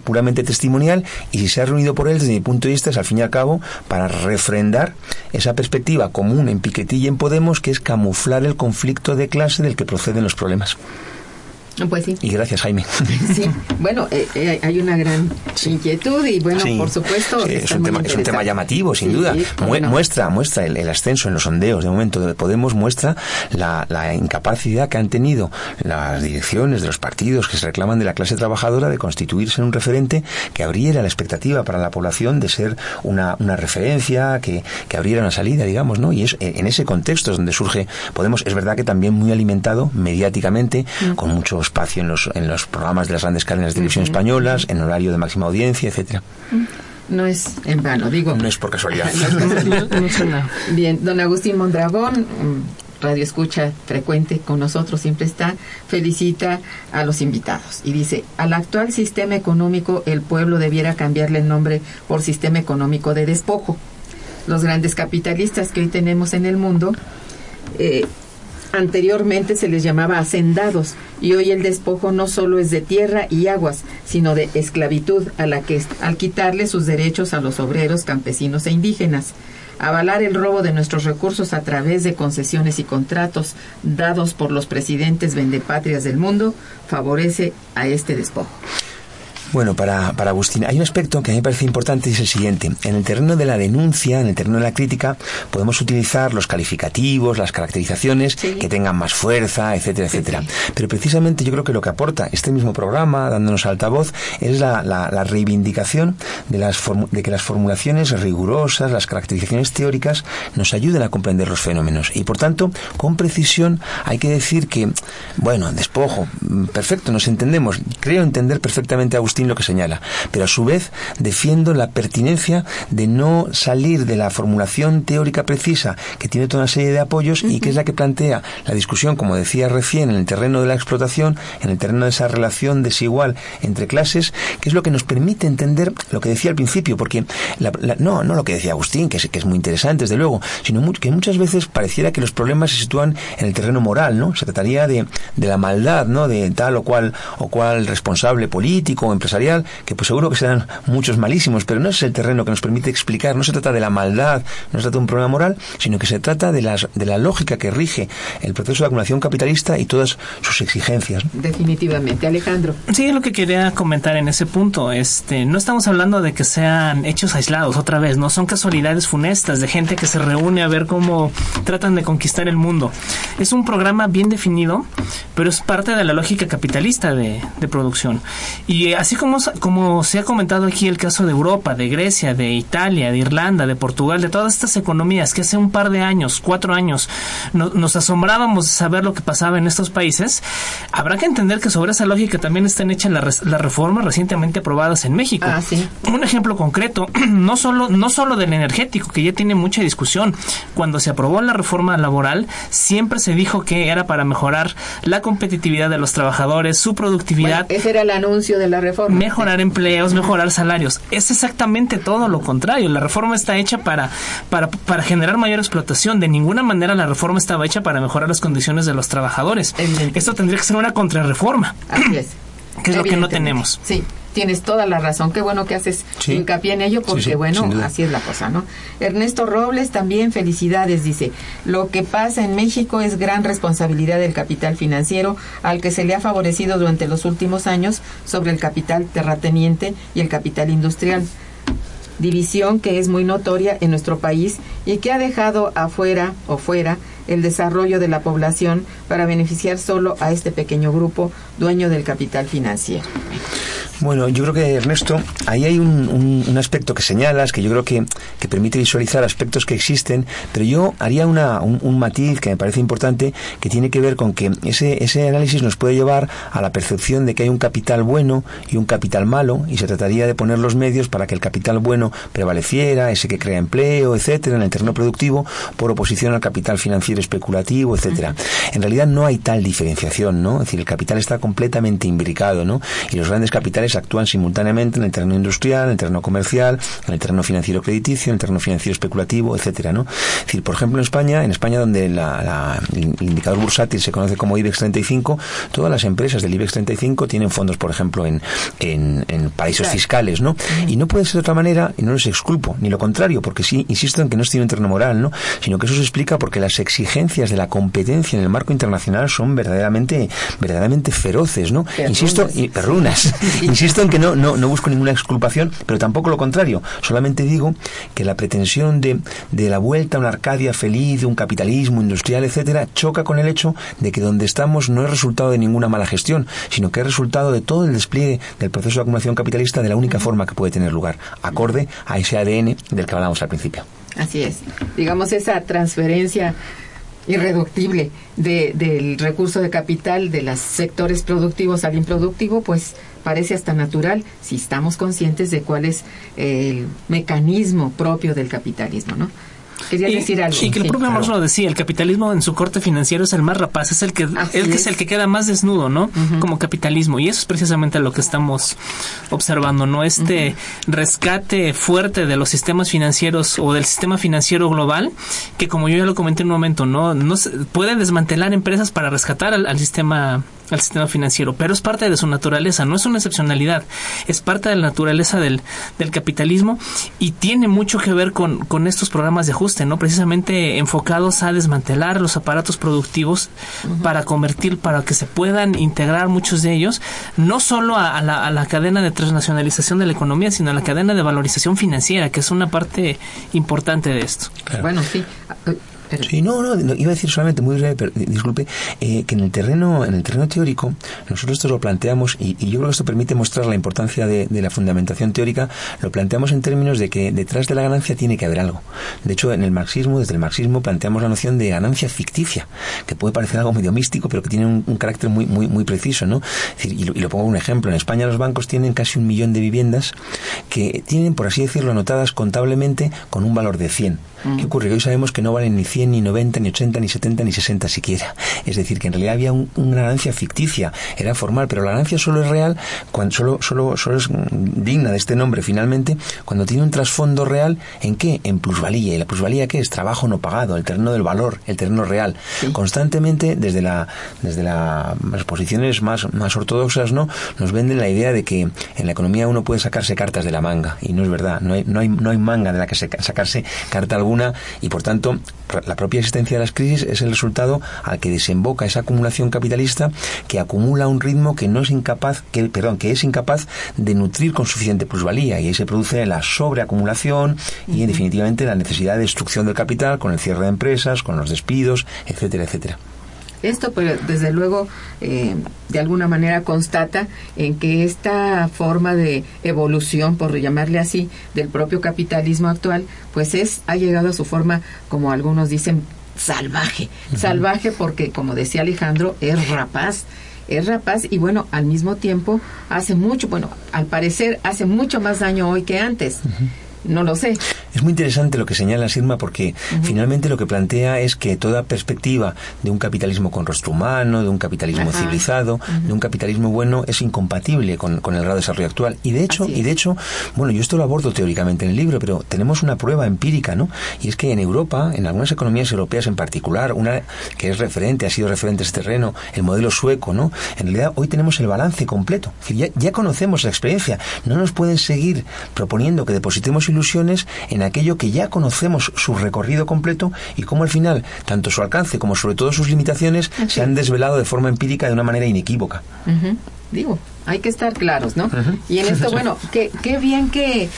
puramente testimonial y si se ha reunido por él desde mi punto de vista es al fin y al cabo para refrendar esa perspectiva común en Piketty y en Podemos que es camuflar el conflicto de clase del que proceden los problemas. Pues sí. Y gracias, Jaime. Sí, bueno, eh, eh, hay una gran inquietud y bueno, por supuesto. es, un tema, es, un tema, llamativo, sin duda. muestra muestra el, ascenso en los sondeos de momento de Podemos, muestra la, la, incapacidad que han tenido las direcciones de los partidos que se reclaman de la clase trabajadora de constituirse en un referente que abriera la expectativa para la población de ser una, una referencia, que, que abriera una salida, digamos, ¿no? Y es en ese contexto es donde surge Podemos. Es verdad que también muy alimentado mediáticamente, mm. con muchos espacio en los, en los programas de las grandes cadenas de televisión españolas, en horario de máxima audiencia, etcétera. No es en vano, digo. No es por casualidad. Bien, don Agustín Mondragón, radio escucha frecuente con nosotros, siempre está, felicita a los invitados y dice, al actual sistema económico el pueblo debiera cambiarle el nombre por sistema económico de despojo. Los grandes capitalistas que hoy tenemos en el mundo eh, Anteriormente se les llamaba hacendados y hoy el despojo no solo es de tierra y aguas, sino de esclavitud a la que al quitarle sus derechos a los obreros, campesinos e indígenas. Avalar el robo de nuestros recursos a través de concesiones y contratos dados por los presidentes vendepatrias del mundo favorece a este despojo. Bueno, para, para Agustín, hay un aspecto que a mí me parece importante y es el siguiente. En el terreno de la denuncia, en el terreno de la crítica, podemos utilizar los calificativos, las caracterizaciones que tengan más fuerza, etcétera, etcétera. Pero precisamente yo creo que lo que aporta este mismo programa, dándonos altavoz, es la, la, la reivindicación de, las de que las formulaciones rigurosas, las caracterizaciones teóricas, nos ayuden a comprender los fenómenos. Y por tanto, con precisión, hay que decir que, bueno, despojo, mm, perfecto, nos entendemos. Creo entender perfectamente a Agustín lo que señala, pero a su vez defiendo la pertinencia de no salir de la formulación teórica precisa que tiene toda una serie de apoyos y que es la que plantea la discusión, como decía recién, en el terreno de la explotación, en el terreno de esa relación desigual entre clases, que es lo que nos permite entender lo que decía al principio, porque no, no lo que decía Agustín, que es, que es muy interesante, desde luego, sino que muchas veces pareciera que los problemas se sitúan en el terreno moral, ¿no? Se trataría de, de la maldad, ¿no? De tal o cual o cual responsable político o empresario que pues seguro que serán muchos malísimos, pero no es el terreno que nos permite explicar, no se trata de la maldad, no se trata de un problema moral, sino que se trata de, las, de la lógica que rige el proceso de acumulación capitalista y todas sus exigencias. Definitivamente. Alejandro. Sí, es lo que quería comentar en ese punto. Este, no estamos hablando de que sean hechos aislados, otra vez, no son casualidades funestas de gente que se reúne a ver cómo tratan de conquistar el mundo. Es un programa bien definido, pero es parte de la lógica capitalista de, de producción. Y así como, como se ha comentado aquí el caso de Europa, de Grecia, de Italia, de Irlanda, de Portugal, de todas estas economías que hace un par de años, cuatro años, nos asombrábamos de saber lo que pasaba en estos países, habrá que entender que sobre esa lógica también están hechas las, reformas recientemente aprobadas en México. Ah, un ejemplo concreto, no solo, no solo del energético, que ya tiene mucha discusión. Cuando se aprobó la reforma laboral, siempre se dijo que era para mejorar la competitividad de los trabajadores, su productividad. ese era el anuncio de la reforma mejorar empleos, mejorar salarios. Es exactamente todo lo contrario. La reforma está hecha para, para, para generar mayor explotación. De ninguna manera la reforma estaba hecha para mejorar las condiciones de los trabajadores. Esto tendría que ser una contrarreforma. Así es. Que es lo que no tenemos. Sí tienes toda la razón. Qué bueno que haces hincapié en ello porque, bueno, así es la cosa, ¿no? Ernesto Robles también, felicidades, dice. Lo que pasa en México es gran responsabilidad del capital financiero al que se le ha favorecido durante los últimos años sobre el capital terrateniente y el capital industrial. División que es muy notoria en nuestro país y que ha dejado afuera o fuera el desarrollo de la población para beneficiar solo a este pequeño grupo dueño del capital financiero. Bueno, yo creo que Ernesto, ahí hay un, un, aspecto que señalas, que yo creo que, que, permite visualizar aspectos que existen, pero yo haría una, un, matiz que me parece importante, que tiene que ver con que ese, ese análisis nos puede llevar a la percepción de que hay un capital bueno y un capital malo, y se trataría de poner los medios para que el capital bueno prevaleciera, ese que crea empleo, etcétera, en el terreno productivo, por oposición al capital financiero especulativo, etcétera. En realidad no hay tal diferenciación, ¿no? Es decir, el capital está completamente imbricado, ¿no? Y los grandes capitales actúan simultáneamente en el terreno industrial, en el terreno comercial, en el terreno financiero crediticio, en el terreno financiero especulativo, etcétera, ¿no? Es decir, por ejemplo, en España, en España donde el indicador bursátil se conoce como IBEX 35, todas las empresas del IBEX 35 tienen fondos, por ejemplo, en, en, paraísos fiscales, ¿no? Y no puede ser de otra manera, y no les exculpo, ni lo contrario, porque sí, insisto en que no es un terreno moral, ¿no? Sino que eso se explica porque las exigencias de la competencia en el marco internacional son verdaderamente, verdaderamente feroces, ¿no? Insisto, y perrunas. Insisto en que no, no, no busco ninguna exculpación, pero tampoco lo contrario. Solamente digo que la pretensión de, de la vuelta a una Arcadia feliz, de un capitalismo industrial, etcétera, choca con el hecho de que donde estamos no es resultado de ninguna mala gestión, sino que es resultado de todo el despliegue del proceso de acumulación capitalista de la única forma que puede tener lugar, acorde a ese ADN del que hablábamos al principio. Así es. Digamos, esa transferencia irreductible de, del recurso de capital de los sectores productivos al improductivo, pues parece hasta natural si estamos conscientes de cuál es el mecanismo propio del capitalismo, ¿no? Querías y, decir algo. Y que el Sí. propio Marx lo decía, el capitalismo en su corte financiero es el más rapaz, es el que, Así el que es. es el que queda más desnudo, ¿no? Como capitalismo. Y eso es precisamente lo que estamos observando, ¿no? Este rescate fuerte de los sistemas financieros o del sistema financiero global, que como yo ya lo comenté en un momento, ¿no? no se- puede desmantelar empresas para rescatar al, al sistema al sistema financiero, pero es parte de su naturaleza, no es una excepcionalidad, es parte de la naturaleza del, del capitalismo y tiene mucho que ver con, con estos programas de ajuste, ¿no? Precisamente enfocados a desmantelar los aparatos productivos para convertir, para que se puedan integrar muchos de ellos, no solo a, a la, a la cadena de transnacionalización de la economía, sino a la cadena de valorización financiera, que es una parte importante de esto. Bueno, sí. Sí, no, no, iba a decir solamente muy breve, pero, disculpe, eh, que en el terreno, en el terreno teórico, nosotros esto lo planteamos y, y yo creo que esto permite mostrar la importancia de, la fundamentación teórica. Lo planteamos en términos de que detrás de la ganancia tiene que haber algo. De hecho, en el marxismo, desde el marxismo, planteamos la noción de ganancia ficticia, que puede parecer algo medio místico, pero que tiene un, un carácter muy, muy, muy preciso, ¿no? Es decir, y, lo, y lo pongo un ejemplo. En España los bancos tienen casi un millón de viviendas que tienen, por así decirlo, anotadas contablemente con un valor de 100. ¿Qué ocurre? Hoy sabemos que no valen ni 100, ni 90, ni 80, ni 70, ni 60 siquiera. Es decir, que en realidad había un- una ganancia ficticia, era formal, pero la ganancia solo es real, cuando solo, solo, solo es mm, digna de este nombre finalmente, cuando tiene un trasfondo real, ¿en qué? En plusvalía. ¿Y la plusvalía qué es? Trabajo no pagado, el terreno del valor, el terreno real. Constantemente, desde la, desde la- las posiciones más, más ortodoxas, ¿no? Nos venden la idea de que en la economía uno puede sacarse cartas de la manga, y no es verdad, no hay, no hay, no hay manga de la que se- sacarse carta alguna, y por tanto, la propia existencia de las crisis es el resultado al que desemboca esa acumulación capitalista que acumula un ritmo que no es incapaz, que, perdón, que es incapaz de nutrir con suficiente plusvalía, y ahí se produce la sobreacumulación y definitivamente la necesidad de destrucción del capital con el cierre de empresas, con los despidos, etcétera, etcétera. Esto, pues, desde luego, eh, de alguna manera constata en que esta forma de evolución, por llamarle así, del propio capitalismo actual, pues es ha llegado a su forma, como algunos dicen, salvaje. Salvaje porque, como decía Alejandro, es rapaz. Es rapaz y bueno, al mismo tiempo hace mucho, bueno, al parecer hace mucho más daño hoy que antes. No lo sé. Es muy interesante lo que señala Sirma porque finalmente lo que plantea es que toda perspectiva de un capitalismo con rostro humano, de un capitalismo Ajá. civilizado, de un capitalismo bueno es incompatible con, con el grado de desarrollo actual. Y de hecho, y de hecho, bueno, yo esto lo abordo teóricamente en el libro, pero tenemos una prueba empírica, ¿no? Y es que en Europa, en algunas economías europeas en particular, una que es referente, ha sido referente a este terreno, el modelo sueco, ¿no? En realidad hoy tenemos el balance completo. Ya, ya conocemos la experiencia. No nos pueden seguir proponiendo que depositemos ilusiones en aquello que ya conocemos su recorrido completo y cómo al final, tanto su alcance como sobre todo sus limitaciones, se han desvelado de forma empírica de una manera inequívoca. Digo, hay que estar claros, ¿no? Y en esto, bueno, qué, qué bien que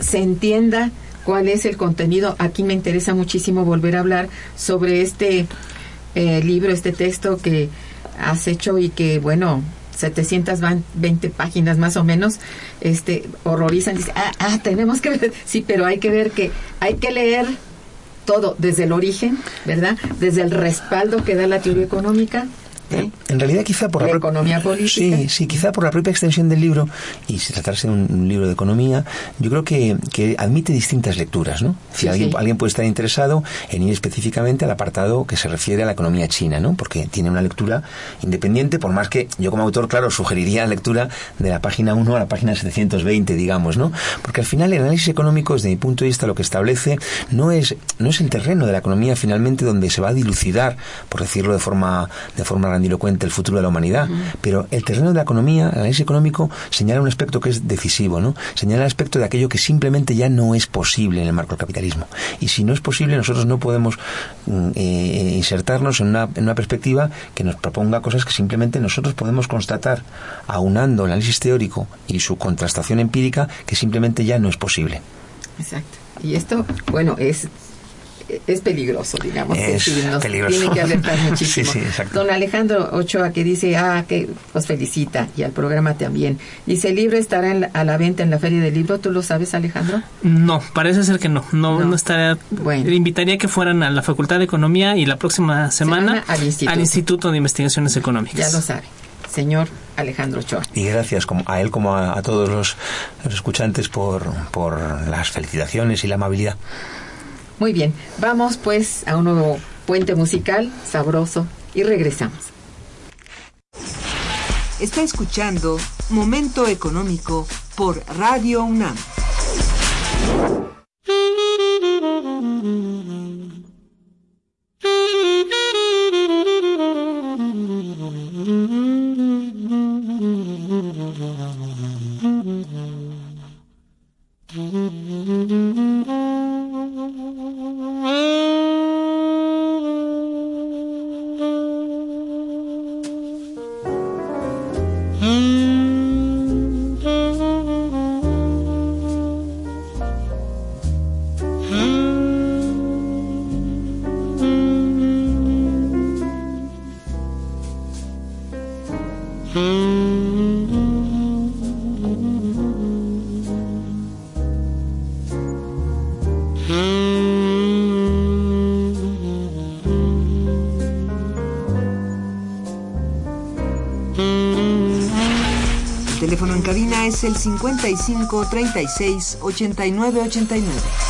se entienda cuál es el contenido. Aquí me interesa muchísimo volver a hablar sobre este eh, libro, este texto que has hecho y que, bueno, 720 páginas más o menos, este, horrorizan. Dice, ah, ah, tenemos que ver, sí, pero hay que ver que hay que leer todo desde el origen, ¿verdad? Desde el respaldo que da la teoría económica. ¿Eh? En realidad quizá por la, economía política. Sí, sí, quizá por la propia extensión del libro y si tratarse de un, un libro de economía, yo creo que, que admite distintas lecturas, ¿no? Si Sí, alguien, sí. alguien puede estar interesado en ir específicamente al apartado que se refiere a la economía china, ¿no? Porque tiene una lectura independiente, por más que yo como autor, claro, sugeriría la lectura de la página 1 a la página 720, digamos, ¿no? Porque al final el análisis económico, desde mi punto de vista, lo que establece no es, no es el terreno de la economía finalmente donde se va a dilucidar, por decirlo de forma, de forma grandilocuente, el futuro de la humanidad. Pero el terreno de la economía, el análisis económico, señala un aspecto que es decisivo, ¿no? Señala el aspecto de aquello que simplemente ya no es posible en el marco del capitalismo. Y si no es posible, nosotros no podemos mm, eh, insertarnos en una, en una perspectiva que nos proponga cosas que simplemente nosotros podemos constatar, aunando el análisis teórico y su contrastación empírica, que simplemente ya no es posible. Exacto. Y esto, bueno, es es peligroso, digamos. que Es nos peligroso. Tiene que alertar muchísimo. Sí, sí, exacto. Don Alejandro Ochoa, que dice, ah, que os felicita, y al programa también. Dice, el libro estará en la- a la venta en la Feria del Libro. ¿Tú lo sabes, Alejandro? No, parece ser que no. No, No. no, estaría. Bueno. Invitaría que fueran a la Facultad de Economía y la próxima semana, Semana al Instituto. Instituto de Investigaciones Económicas. Ya lo sabe. Señor Alejandro Ochoa. Y gracias como a él como a, a todos los, los escuchantes por, por las felicitaciones y la amabilidad. Muy bien, vamos pues a un nuevo puente musical sabroso y regresamos. Está escuchando Momento Económico por Radio UNAM. Es el 55 36 89 89.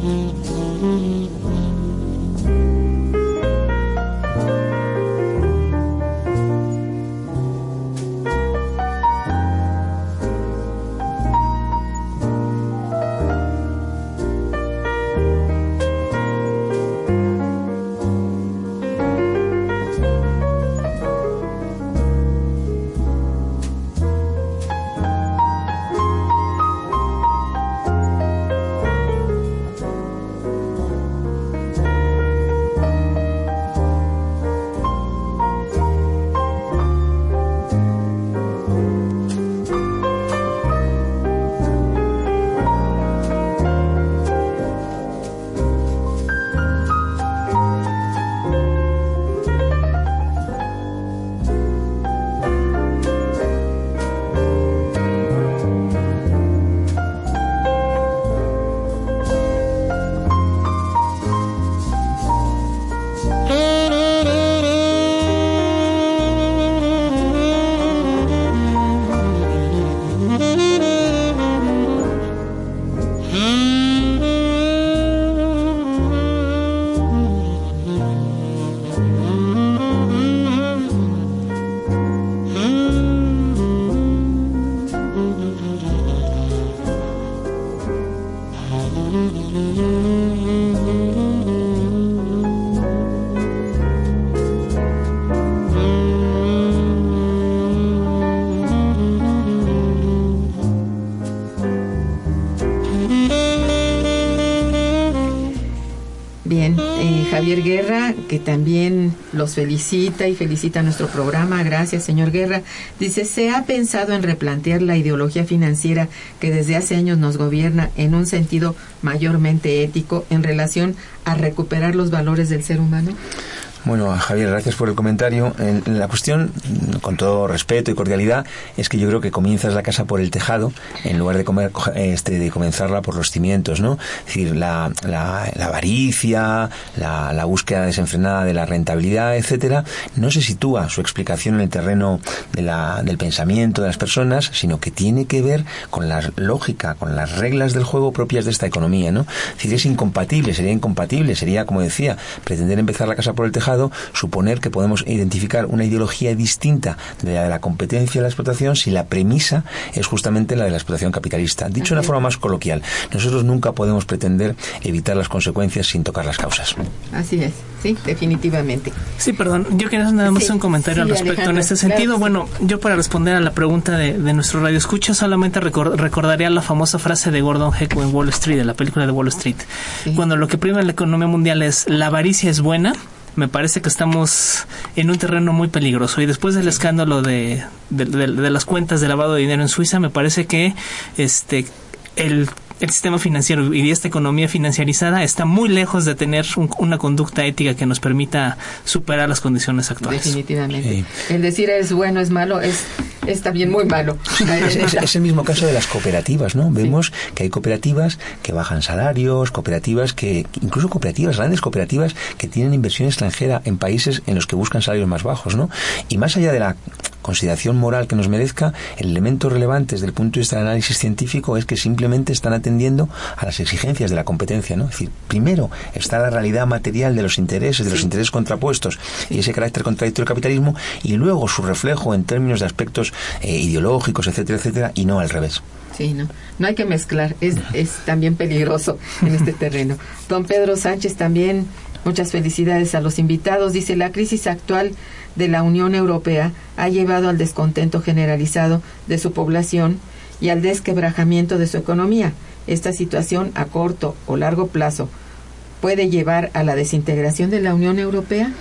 También los felicita y felicita nuestro programa. Gracias, señor Guerra. Dice, ¿se ha pensado en replantear la ideología financiera que desde hace años nos gobierna en un sentido mayormente ético en relación a recuperar los valores del ser humano? Bueno, Javier, gracias por el comentario. la cuestión, con todo respeto y cordialidad, es que yo creo que comienzas la casa por el tejado en lugar de, comer, este, de comenzarla por los cimientos, ¿no? Es decir, la, la, avaricia, la, la, búsqueda desenfrenada de la rentabilidad, etcétera, no se sitúa su explicación en el terreno de la, del pensamiento de las personas, sino que tiene que ver con la lógica, con las reglas del juego propias de esta economía, ¿no? Es decir, es incompatible, sería incompatible, sería, como decía, pretender empezar la casa por el tejado suponer que podemos identificar una ideología distinta de la de la competencia y la explotación si la premisa es justamente la de la explotación capitalista. Dicho de una forma más coloquial, nosotros nunca podemos pretender evitar las consecuencias sin tocar las causas. Así es, sí, definitivamente. Sí, perdón, yo quería hacer nada más un comentario al respecto en este sentido. Bueno, yo para responder a la pregunta de, nuestro radio escucha solamente recordaría la famosa frase de Gordon Gekko en Wall Street, de la película de Wall Street, cuando lo que prima en la economía mundial es la avaricia es buena, me parece que estamos en un terreno muy peligroso. Y después del escándalo de, de, las cuentas de lavado de dinero en Suiza, me parece que este el el sistema financiero y esta economía financiarizada está muy lejos de tener una conducta ética que nos permita superar las condiciones actuales. Definitivamente. El decir es bueno, es malo, es, es también muy malo. es, el mismo caso de las cooperativas, ¿no? Vemos que hay cooperativas que bajan salarios, cooperativas que, incluso cooperativas, grandes cooperativas que tienen inversión extranjera en países en los que buscan salarios más bajos, ¿no? Y más allá de la consideración moral que nos merezca, el elemento relevante desde el punto de vista del análisis científico es que simplemente están atendiendo a las exigencias de la competencia, ¿no? Es decir, primero está la realidad material de los intereses, de los intereses contrapuestos y ese carácter contradictorio del capitalismo y luego su reflejo en términos de aspectos eh, ideológicos, etcétera, etcétera, y no al revés. Sí, no, no hay que mezclar, es, es también peligroso en este terreno. Don Pedro Sánchez también, muchas felicidades a los invitados. Dice, la crisis actual de la Unión Europea ha llevado al descontento generalizado de su población y al desquebrajamiento de su economía. Esta situación a corto o largo plazo puede llevar a la desintegración de la Unión Europea?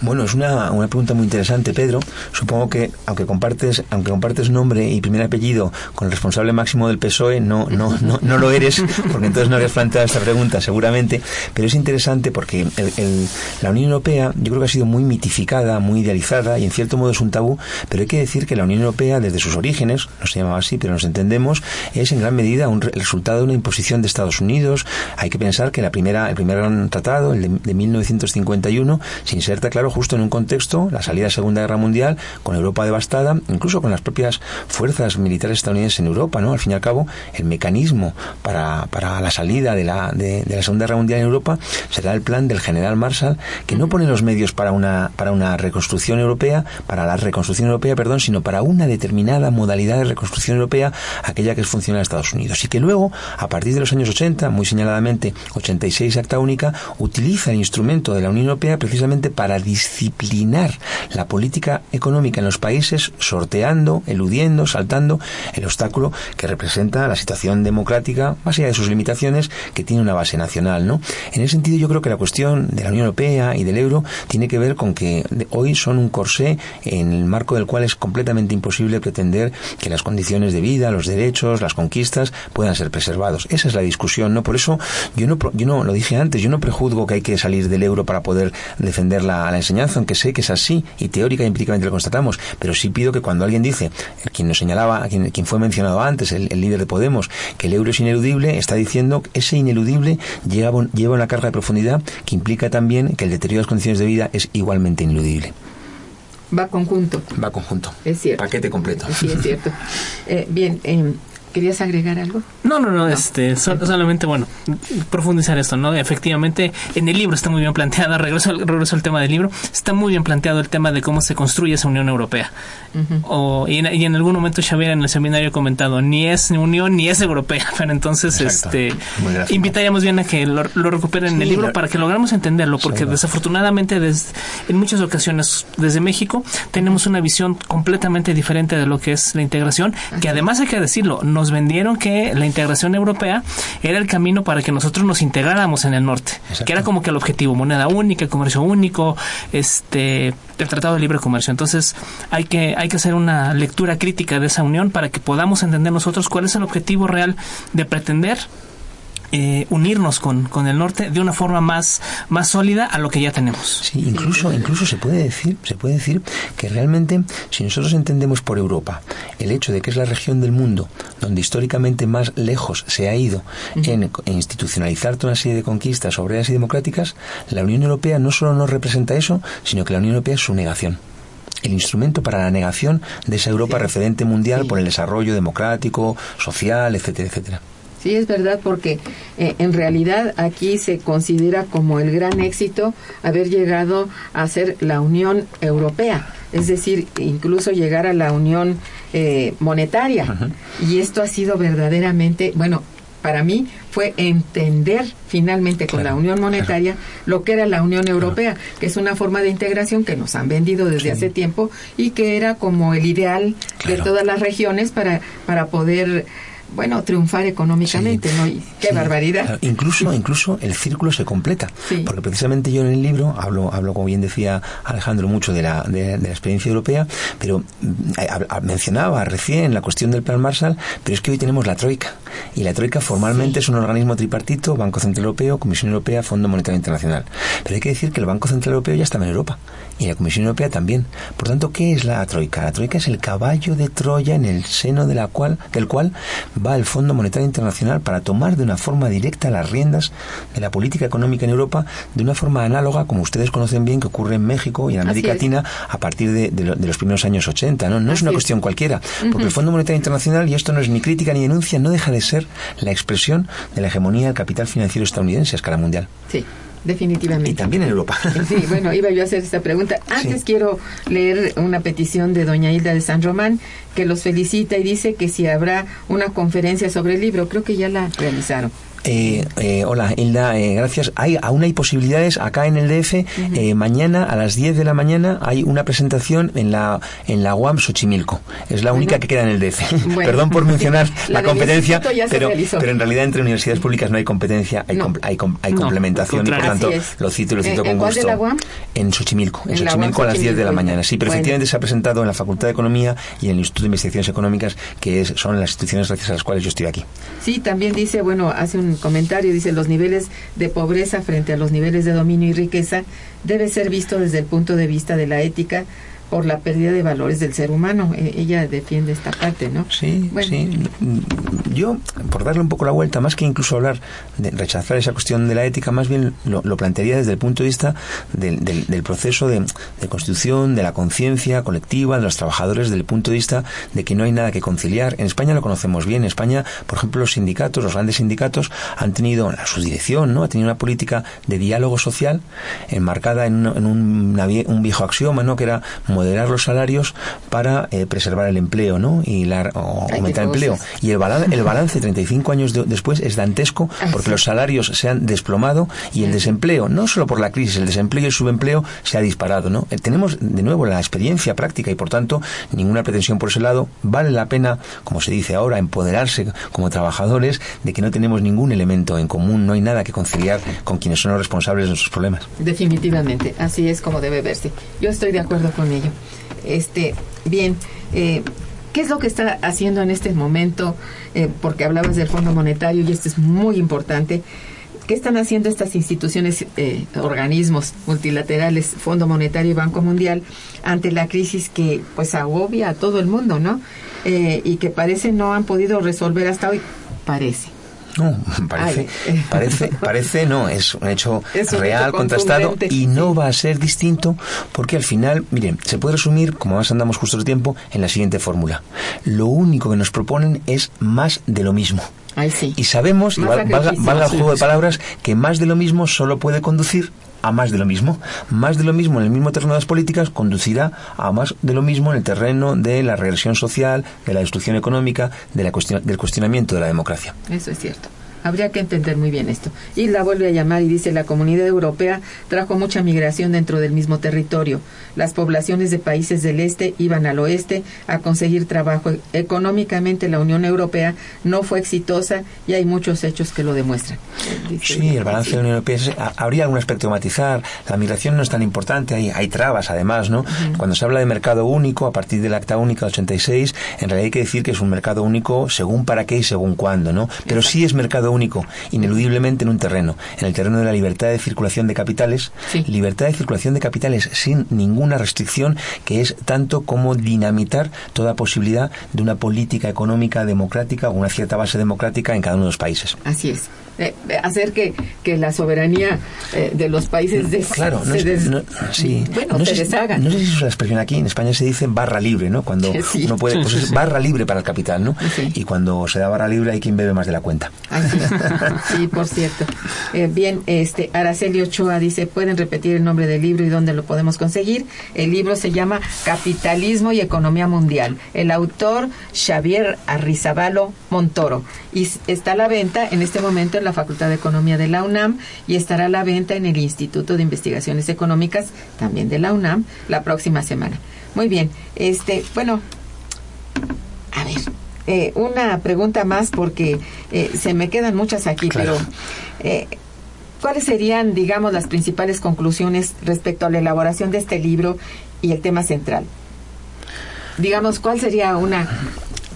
Bueno, es una, una pregunta muy interesante, Pedro. Supongo que aunque compartes, aunque compartes nombre y primer apellido con el responsable máximo del PSOE, no, no, no, no lo eres, porque entonces no habrías planteado esta pregunta, seguramente. Pero es interesante porque el, la Unión Europea, yo creo que ha sido muy mitificada, muy idealizada y en cierto modo es un tabú. Pero hay que decir que la Unión Europea, desde sus orígenes, no se llamaba así, pero nos entendemos, es en gran medida un, el resultado de una imposición de Estados Unidos. Hay que pensar que la primera, el primer tratado, el de, 1951, se inserta, claro, justo en un contexto, la salida de la Segunda Guerra Mundial, con Europa devastada, incluso con las propias fuerzas militares estadounidenses en Europa, ¿no? Al fin y al cabo, el mecanismo para, para la salida de la, de, la Segunda Guerra Mundial en Europa será el plan del general Marshall, que no pone los medios para una, para una reconstrucción europea, para la reconstrucción europea, perdón, sino para una determinada modalidad de reconstrucción europea, aquella que es funcional en Estados Unidos. Y que luego, a partir de los años 80, muy señaladamente 86 acta única, utiliza el instrumento de la Unión Europea precisamente para disciplinar la política económica en los países, sorteando, eludiendo, saltando el obstáculo que representa la situación democrática, más allá de sus limitaciones, que tiene una base nacional. ¿no? En ese sentido, yo creo que la cuestión de la Unión Europea y del euro tiene que ver con que hoy son un corsé en el marco del cual es completamente imposible pretender que las condiciones de vida, los derechos, las conquistas puedan ser preservados. Esa es la discusión, ¿no? Por eso yo no, yo no lo dije antes, yo no prejuzgo que hay que salir del euro para poder defender la, la enseñanza, aunque sé que es así y teórica y empíricamente lo constatamos, pero sí pido que cuando alguien dice, quien nos señalaba, quien, quien fue mencionado antes, el, líder de Podemos, que el euro es ineludible, está diciendo que ese ineludible lleva, lleva una carga de profundidad que implica también que el deterioro de las condiciones de vida es igualmente ineludible. Va conjunto. Va conjunto. Es cierto. Paquete completo. Sí, es cierto. Eh, bien, eh, ¿Querías agregar algo? No, no, no, este, solamente, bueno, profundizar esto, ¿no? Efectivamente, en el libro está muy bien planteado, regreso, regreso al tema del libro, está muy bien planteado el tema de cómo se construye esa Unión Europea. o, y, en, algún momento Xavier en el seminario ha comentado, ni es Unión ni es Europea, pero entonces, este, invitaríamos bien a que lo, recuperen en el libro para que logramos entenderlo, porque desafortunadamente en muchas ocasiones desde México tenemos una visión completamente diferente de lo que es la integración, que además hay que decirlo, no nos vendieron que la integración europea era el camino para que nosotros nos integráramos en el norte, que era como que el objetivo, moneda única, comercio único, este el Tratado de Libre Comercio. Entonces, hay que hay que hacer una lectura crítica de esa unión para que podamos entender nosotros cuál es el objetivo real de pretender eh, unirnos con, con el norte de una forma más, más sólida a lo que ya tenemos. Sí, incluso, incluso se puede decir, se puede decir que realmente, si nosotros entendemos por Europa el hecho de que es la región del mundo donde históricamente más lejos se ha ido en, institucionalizar toda una serie de conquistas obreras y democráticas, la Unión Europea no solo no representa eso, sino que la Unión Europea es su negación el instrumento para la negación de esa Europa referente mundial por el desarrollo democrático, social, etcétera, etcétera. Sí, es verdad, porque eh, en realidad aquí se considera como el gran éxito haber llegado a ser la Unión Europea, es decir, incluso llegar a la Unión eh, Monetaria. Y esto ha sido verdaderamente, bueno, para mí fue entender finalmente con la Unión Monetaria lo que era la Unión Europea, que es una forma de integración que nos han vendido desde hace tiempo y que era como el ideal de todas las regiones para, para poder bueno, triunfar económicamente, ¿no? qué barbaridad. Incluso, incluso el círculo se completa, porque precisamente yo en el libro hablo, hablo como bien decía Alejandro, mucho de la, de, la experiencia europea, pero mm, mencionaba recién la cuestión del Plan Marshall, pero es que hoy tenemos la Troika, y la Troika formalmente es un organismo tripartito, Banco Central Europeo, Comisión Europea, Fondo Monetario Internacional. Pero hay que decir que el Banco Central Europeo ya está en Europa, y la Comisión Europea también. Por tanto, ¿qué es la Troika? La Troika es el caballo de Troya en el seno de la cual, del cual va el Fondo Monetario Internacional para tomar de una forma directa las riendas de la política económica en Europa de una forma análoga, como ustedes conocen bien, que ocurre en México y en América Latina a partir de, los primeros años 80. No, no es una cuestión cualquiera, porque el Fondo Monetario Internacional, y esto no es ni crítica ni denuncia, no deja de ser la expresión de la hegemonía del capital financiero estadounidense a escala mundial. Sí definitivamente. Y también en Europa. Sí, bueno, iba yo a hacer esta pregunta. Antes quiero leer una petición de doña Hilda de San Román que los felicita y dice que si habrá una conferencia sobre el libro, creo que ya la realizaron. Eh, eh, hola, Hilda, eh, gracias. Hay, aún hay posibilidades acá en el DF. Eh, mañana a las 10 de la mañana hay una presentación en la, en la UAM Xochimilco. Es la única que queda en el DF. Perdón por mencionar la, competencia, pero, pero en realidad entre universidades públicas no hay competencia, hay, hay, hay complementación y por tanto lo cito y lo cito con gusto. la UAM? En Xochimilco. En, Xochimilco a las 10 de la mañana. Sí, pero efectivamente se ha presentado en la Facultad de Economía y en el Instituto de Investigaciones Económicas, que es, son las instituciones gracias a las cuales yo estoy aquí. Sí, también dice, bueno, hace un comentario, dice, los niveles de pobreza frente a los niveles de dominio y riqueza debe ser visto desde el punto de vista de la ética por la pérdida de valores del ser humano. E, ella defiende esta parte, ¿no? Sí, sí. Yo, por darle un poco la vuelta, más que incluso hablar de rechazar esa cuestión de la ética, más bien lo, plantearía desde el punto de vista del, del, proceso de, de, constitución, de la conciencia colectiva, de los trabajadores, desde el punto de vista de que no hay nada que conciliar. En España lo conocemos bien. En España, por ejemplo, los sindicatos, los grandes sindicatos, han tenido a su dirección, ¿no? Ha tenido una política de diálogo social enmarcada en, en un, un viejo axioma, ¿no? Que era moderar los salarios para eh, preservar el empleo, ¿no? Y la, aumentar el empleo. Y el, balance, el balance 35 años después es dantesco porque los salarios se han desplomado y el desempleo, no solo por la crisis, el desempleo y el subempleo se ha disparado, ¿no? Eh, tenemos de nuevo la experiencia práctica y por tanto ninguna pretensión por ese lado. Vale la pena, como se dice ahora, empoderarse como trabajadores de que no tenemos ningún elemento en común, no hay nada que conciliar con quienes son los responsables de nuestros problemas. Definitivamente, así es como debe verse. Yo estoy de acuerdo con ello. Este, bien, eh, ¿qué es lo que está haciendo en este momento? Eh, porque hablabas del Fondo Monetario y esto es muy importante. ¿Qué están haciendo estas instituciones, eh, organismos multilaterales, Fondo Monetario y Banco Mundial, ante la crisis que pues agobia a todo el mundo, ¿no? y que parece no han podido resolver hasta hoy? Parece. No, parece, parece, parece, no, es un hecho real, contrastado y no va a ser distinto porque al final, miren, se puede resumir, como más andamos justo de tiempo, en la siguiente fórmula. Lo único que nos proponen es más de lo mismo. Y sabemos, y valga, el juego de palabras, que más de lo mismo solo puede conducir a más de lo mismo. Más de lo mismo en el mismo terreno de las políticas conducirá a más de lo mismo en el terreno de la regresión social, de la destrucción económica, de la del cuestionamiento de la democracia. Eso es cierto. Habría que entender muy bien esto. Y la vuelve a llamar y dice, la comunidad europea trajo mucha migración dentro del mismo territorio. Las poblaciones de países del este iban al oeste a conseguir trabajo. Económicamente la Unión Europea no fue exitosa y hay muchos hechos que lo demuestran. sí, el balance de la Unión Europea, habría algún aspecto a matizar. La migración no es tan importante, hay, hay trabas además, ¿no? Cuando se habla de mercado único, a partir del Acta Única 86, en realidad hay que decir que es un mercado único según para qué y según cuándo, ¿no? Pero sí es mercado único, ineludiblemente en un terreno, en el terreno de la libertad de circulación de capitales, Sí. libertad de circulación de capitales sin ninguna restricción, que es tanto como dinamitar toda posibilidad de una política económica democrática o una cierta base democrática en cada uno de los países. Así es. Eh, hacer que, que la soberanía eh, de los países des- Claro, no se es- des- no- sí. bueno, no se sé, si- deshagan. no sé si es la expresión aquí, en España se dice barra libre, ¿no? Cuando Sí. uno puede, pues es barra libre para el capital, ¿no? Sí. Y cuando se da barra libre hay quien bebe más de la cuenta. Ay, sí. Sí, por cierto. Eh, bien, este Araceli Ochoa dice, ¿pueden repetir el nombre del libro y dónde lo podemos conseguir? El libro se llama Capitalismo y Economía Mundial. El autor Xavier Arrizabalo Montoro. Y está a la venta en este momento en la Facultad de Economía de la UNAM y estará a la venta en el Instituto de Investigaciones Económicas, también de la UNAM, la próxima semana. Muy bien. Este, bueno, a ver, eh, una pregunta más porque eh, se me quedan muchas aquí, Claro. pero eh, ¿cuáles serían, digamos, las principales conclusiones respecto a la elaboración de este libro y el tema central? Digamos, ¿cuál sería una...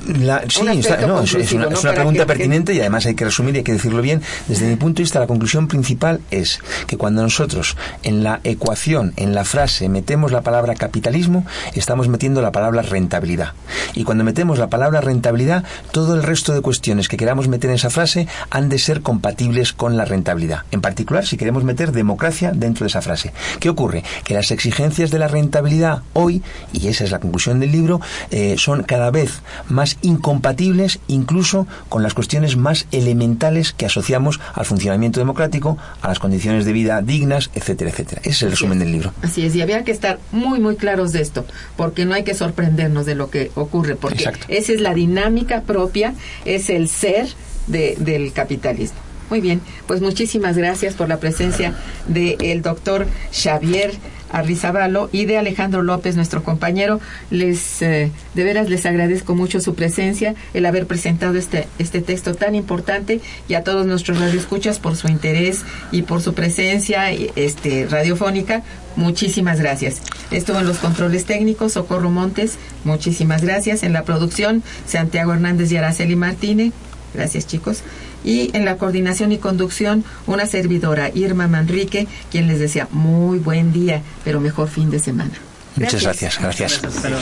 La- sí, está- no, es, una, pregunta que- pertinente y además hay que resumir y hay que decirlo bien. Desde mi punto de vista, la conclusión principal es que cuando nosotros en la ecuación, en la frase, metemos la palabra capitalismo, estamos metiendo la palabra rentabilidad. Y cuando metemos la palabra rentabilidad, todo el resto de cuestiones que queramos meter en esa frase han de ser compatibles con la rentabilidad. En particular, si queremos meter democracia dentro de esa frase. ¿Qué ocurre? Que las exigencias de la rentabilidad hoy, y esa es la conclusión del libro, eh, son cada vez más incompatibles incluso con las cuestiones más elementales que asociamos al funcionamiento democrático, a las condiciones de vida dignas, etcétera, etcétera. Ese es el resumen del libro. Así es, y había que estar muy, muy claros de esto, porque no hay que sorprendernos de lo que ocurre, porque Exacto. esa es la dinámica propia, es el ser de- del capitalismo. Muy bien, pues muchísimas gracias por la presencia del doctor Xavier Arrizabalo y de Alejandro López, nuestro compañero. Les, eh, de veras les agradezco mucho su presencia, el haber presentado este, este texto tan importante y a todos nuestros radioescuchas por su interés y por su presencia este, radiofónica. Muchísimas gracias. Estuvo en los controles técnicos Socorro Montes. Muchísimas gracias. En la producción Santiago Hernández y Araceli Martínez. Gracias chicos. Y en la coordinación y conducción una servidora Irma Manrique, quien les desea muy buen día, pero mejor fin de semana. Muchas gracias, gracias. Luego.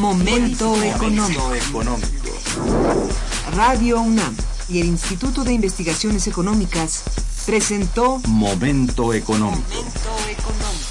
Momento económico. Radio UNAM y el Instituto de Investigaciones Económicas presentó Momento económico. Momento económico.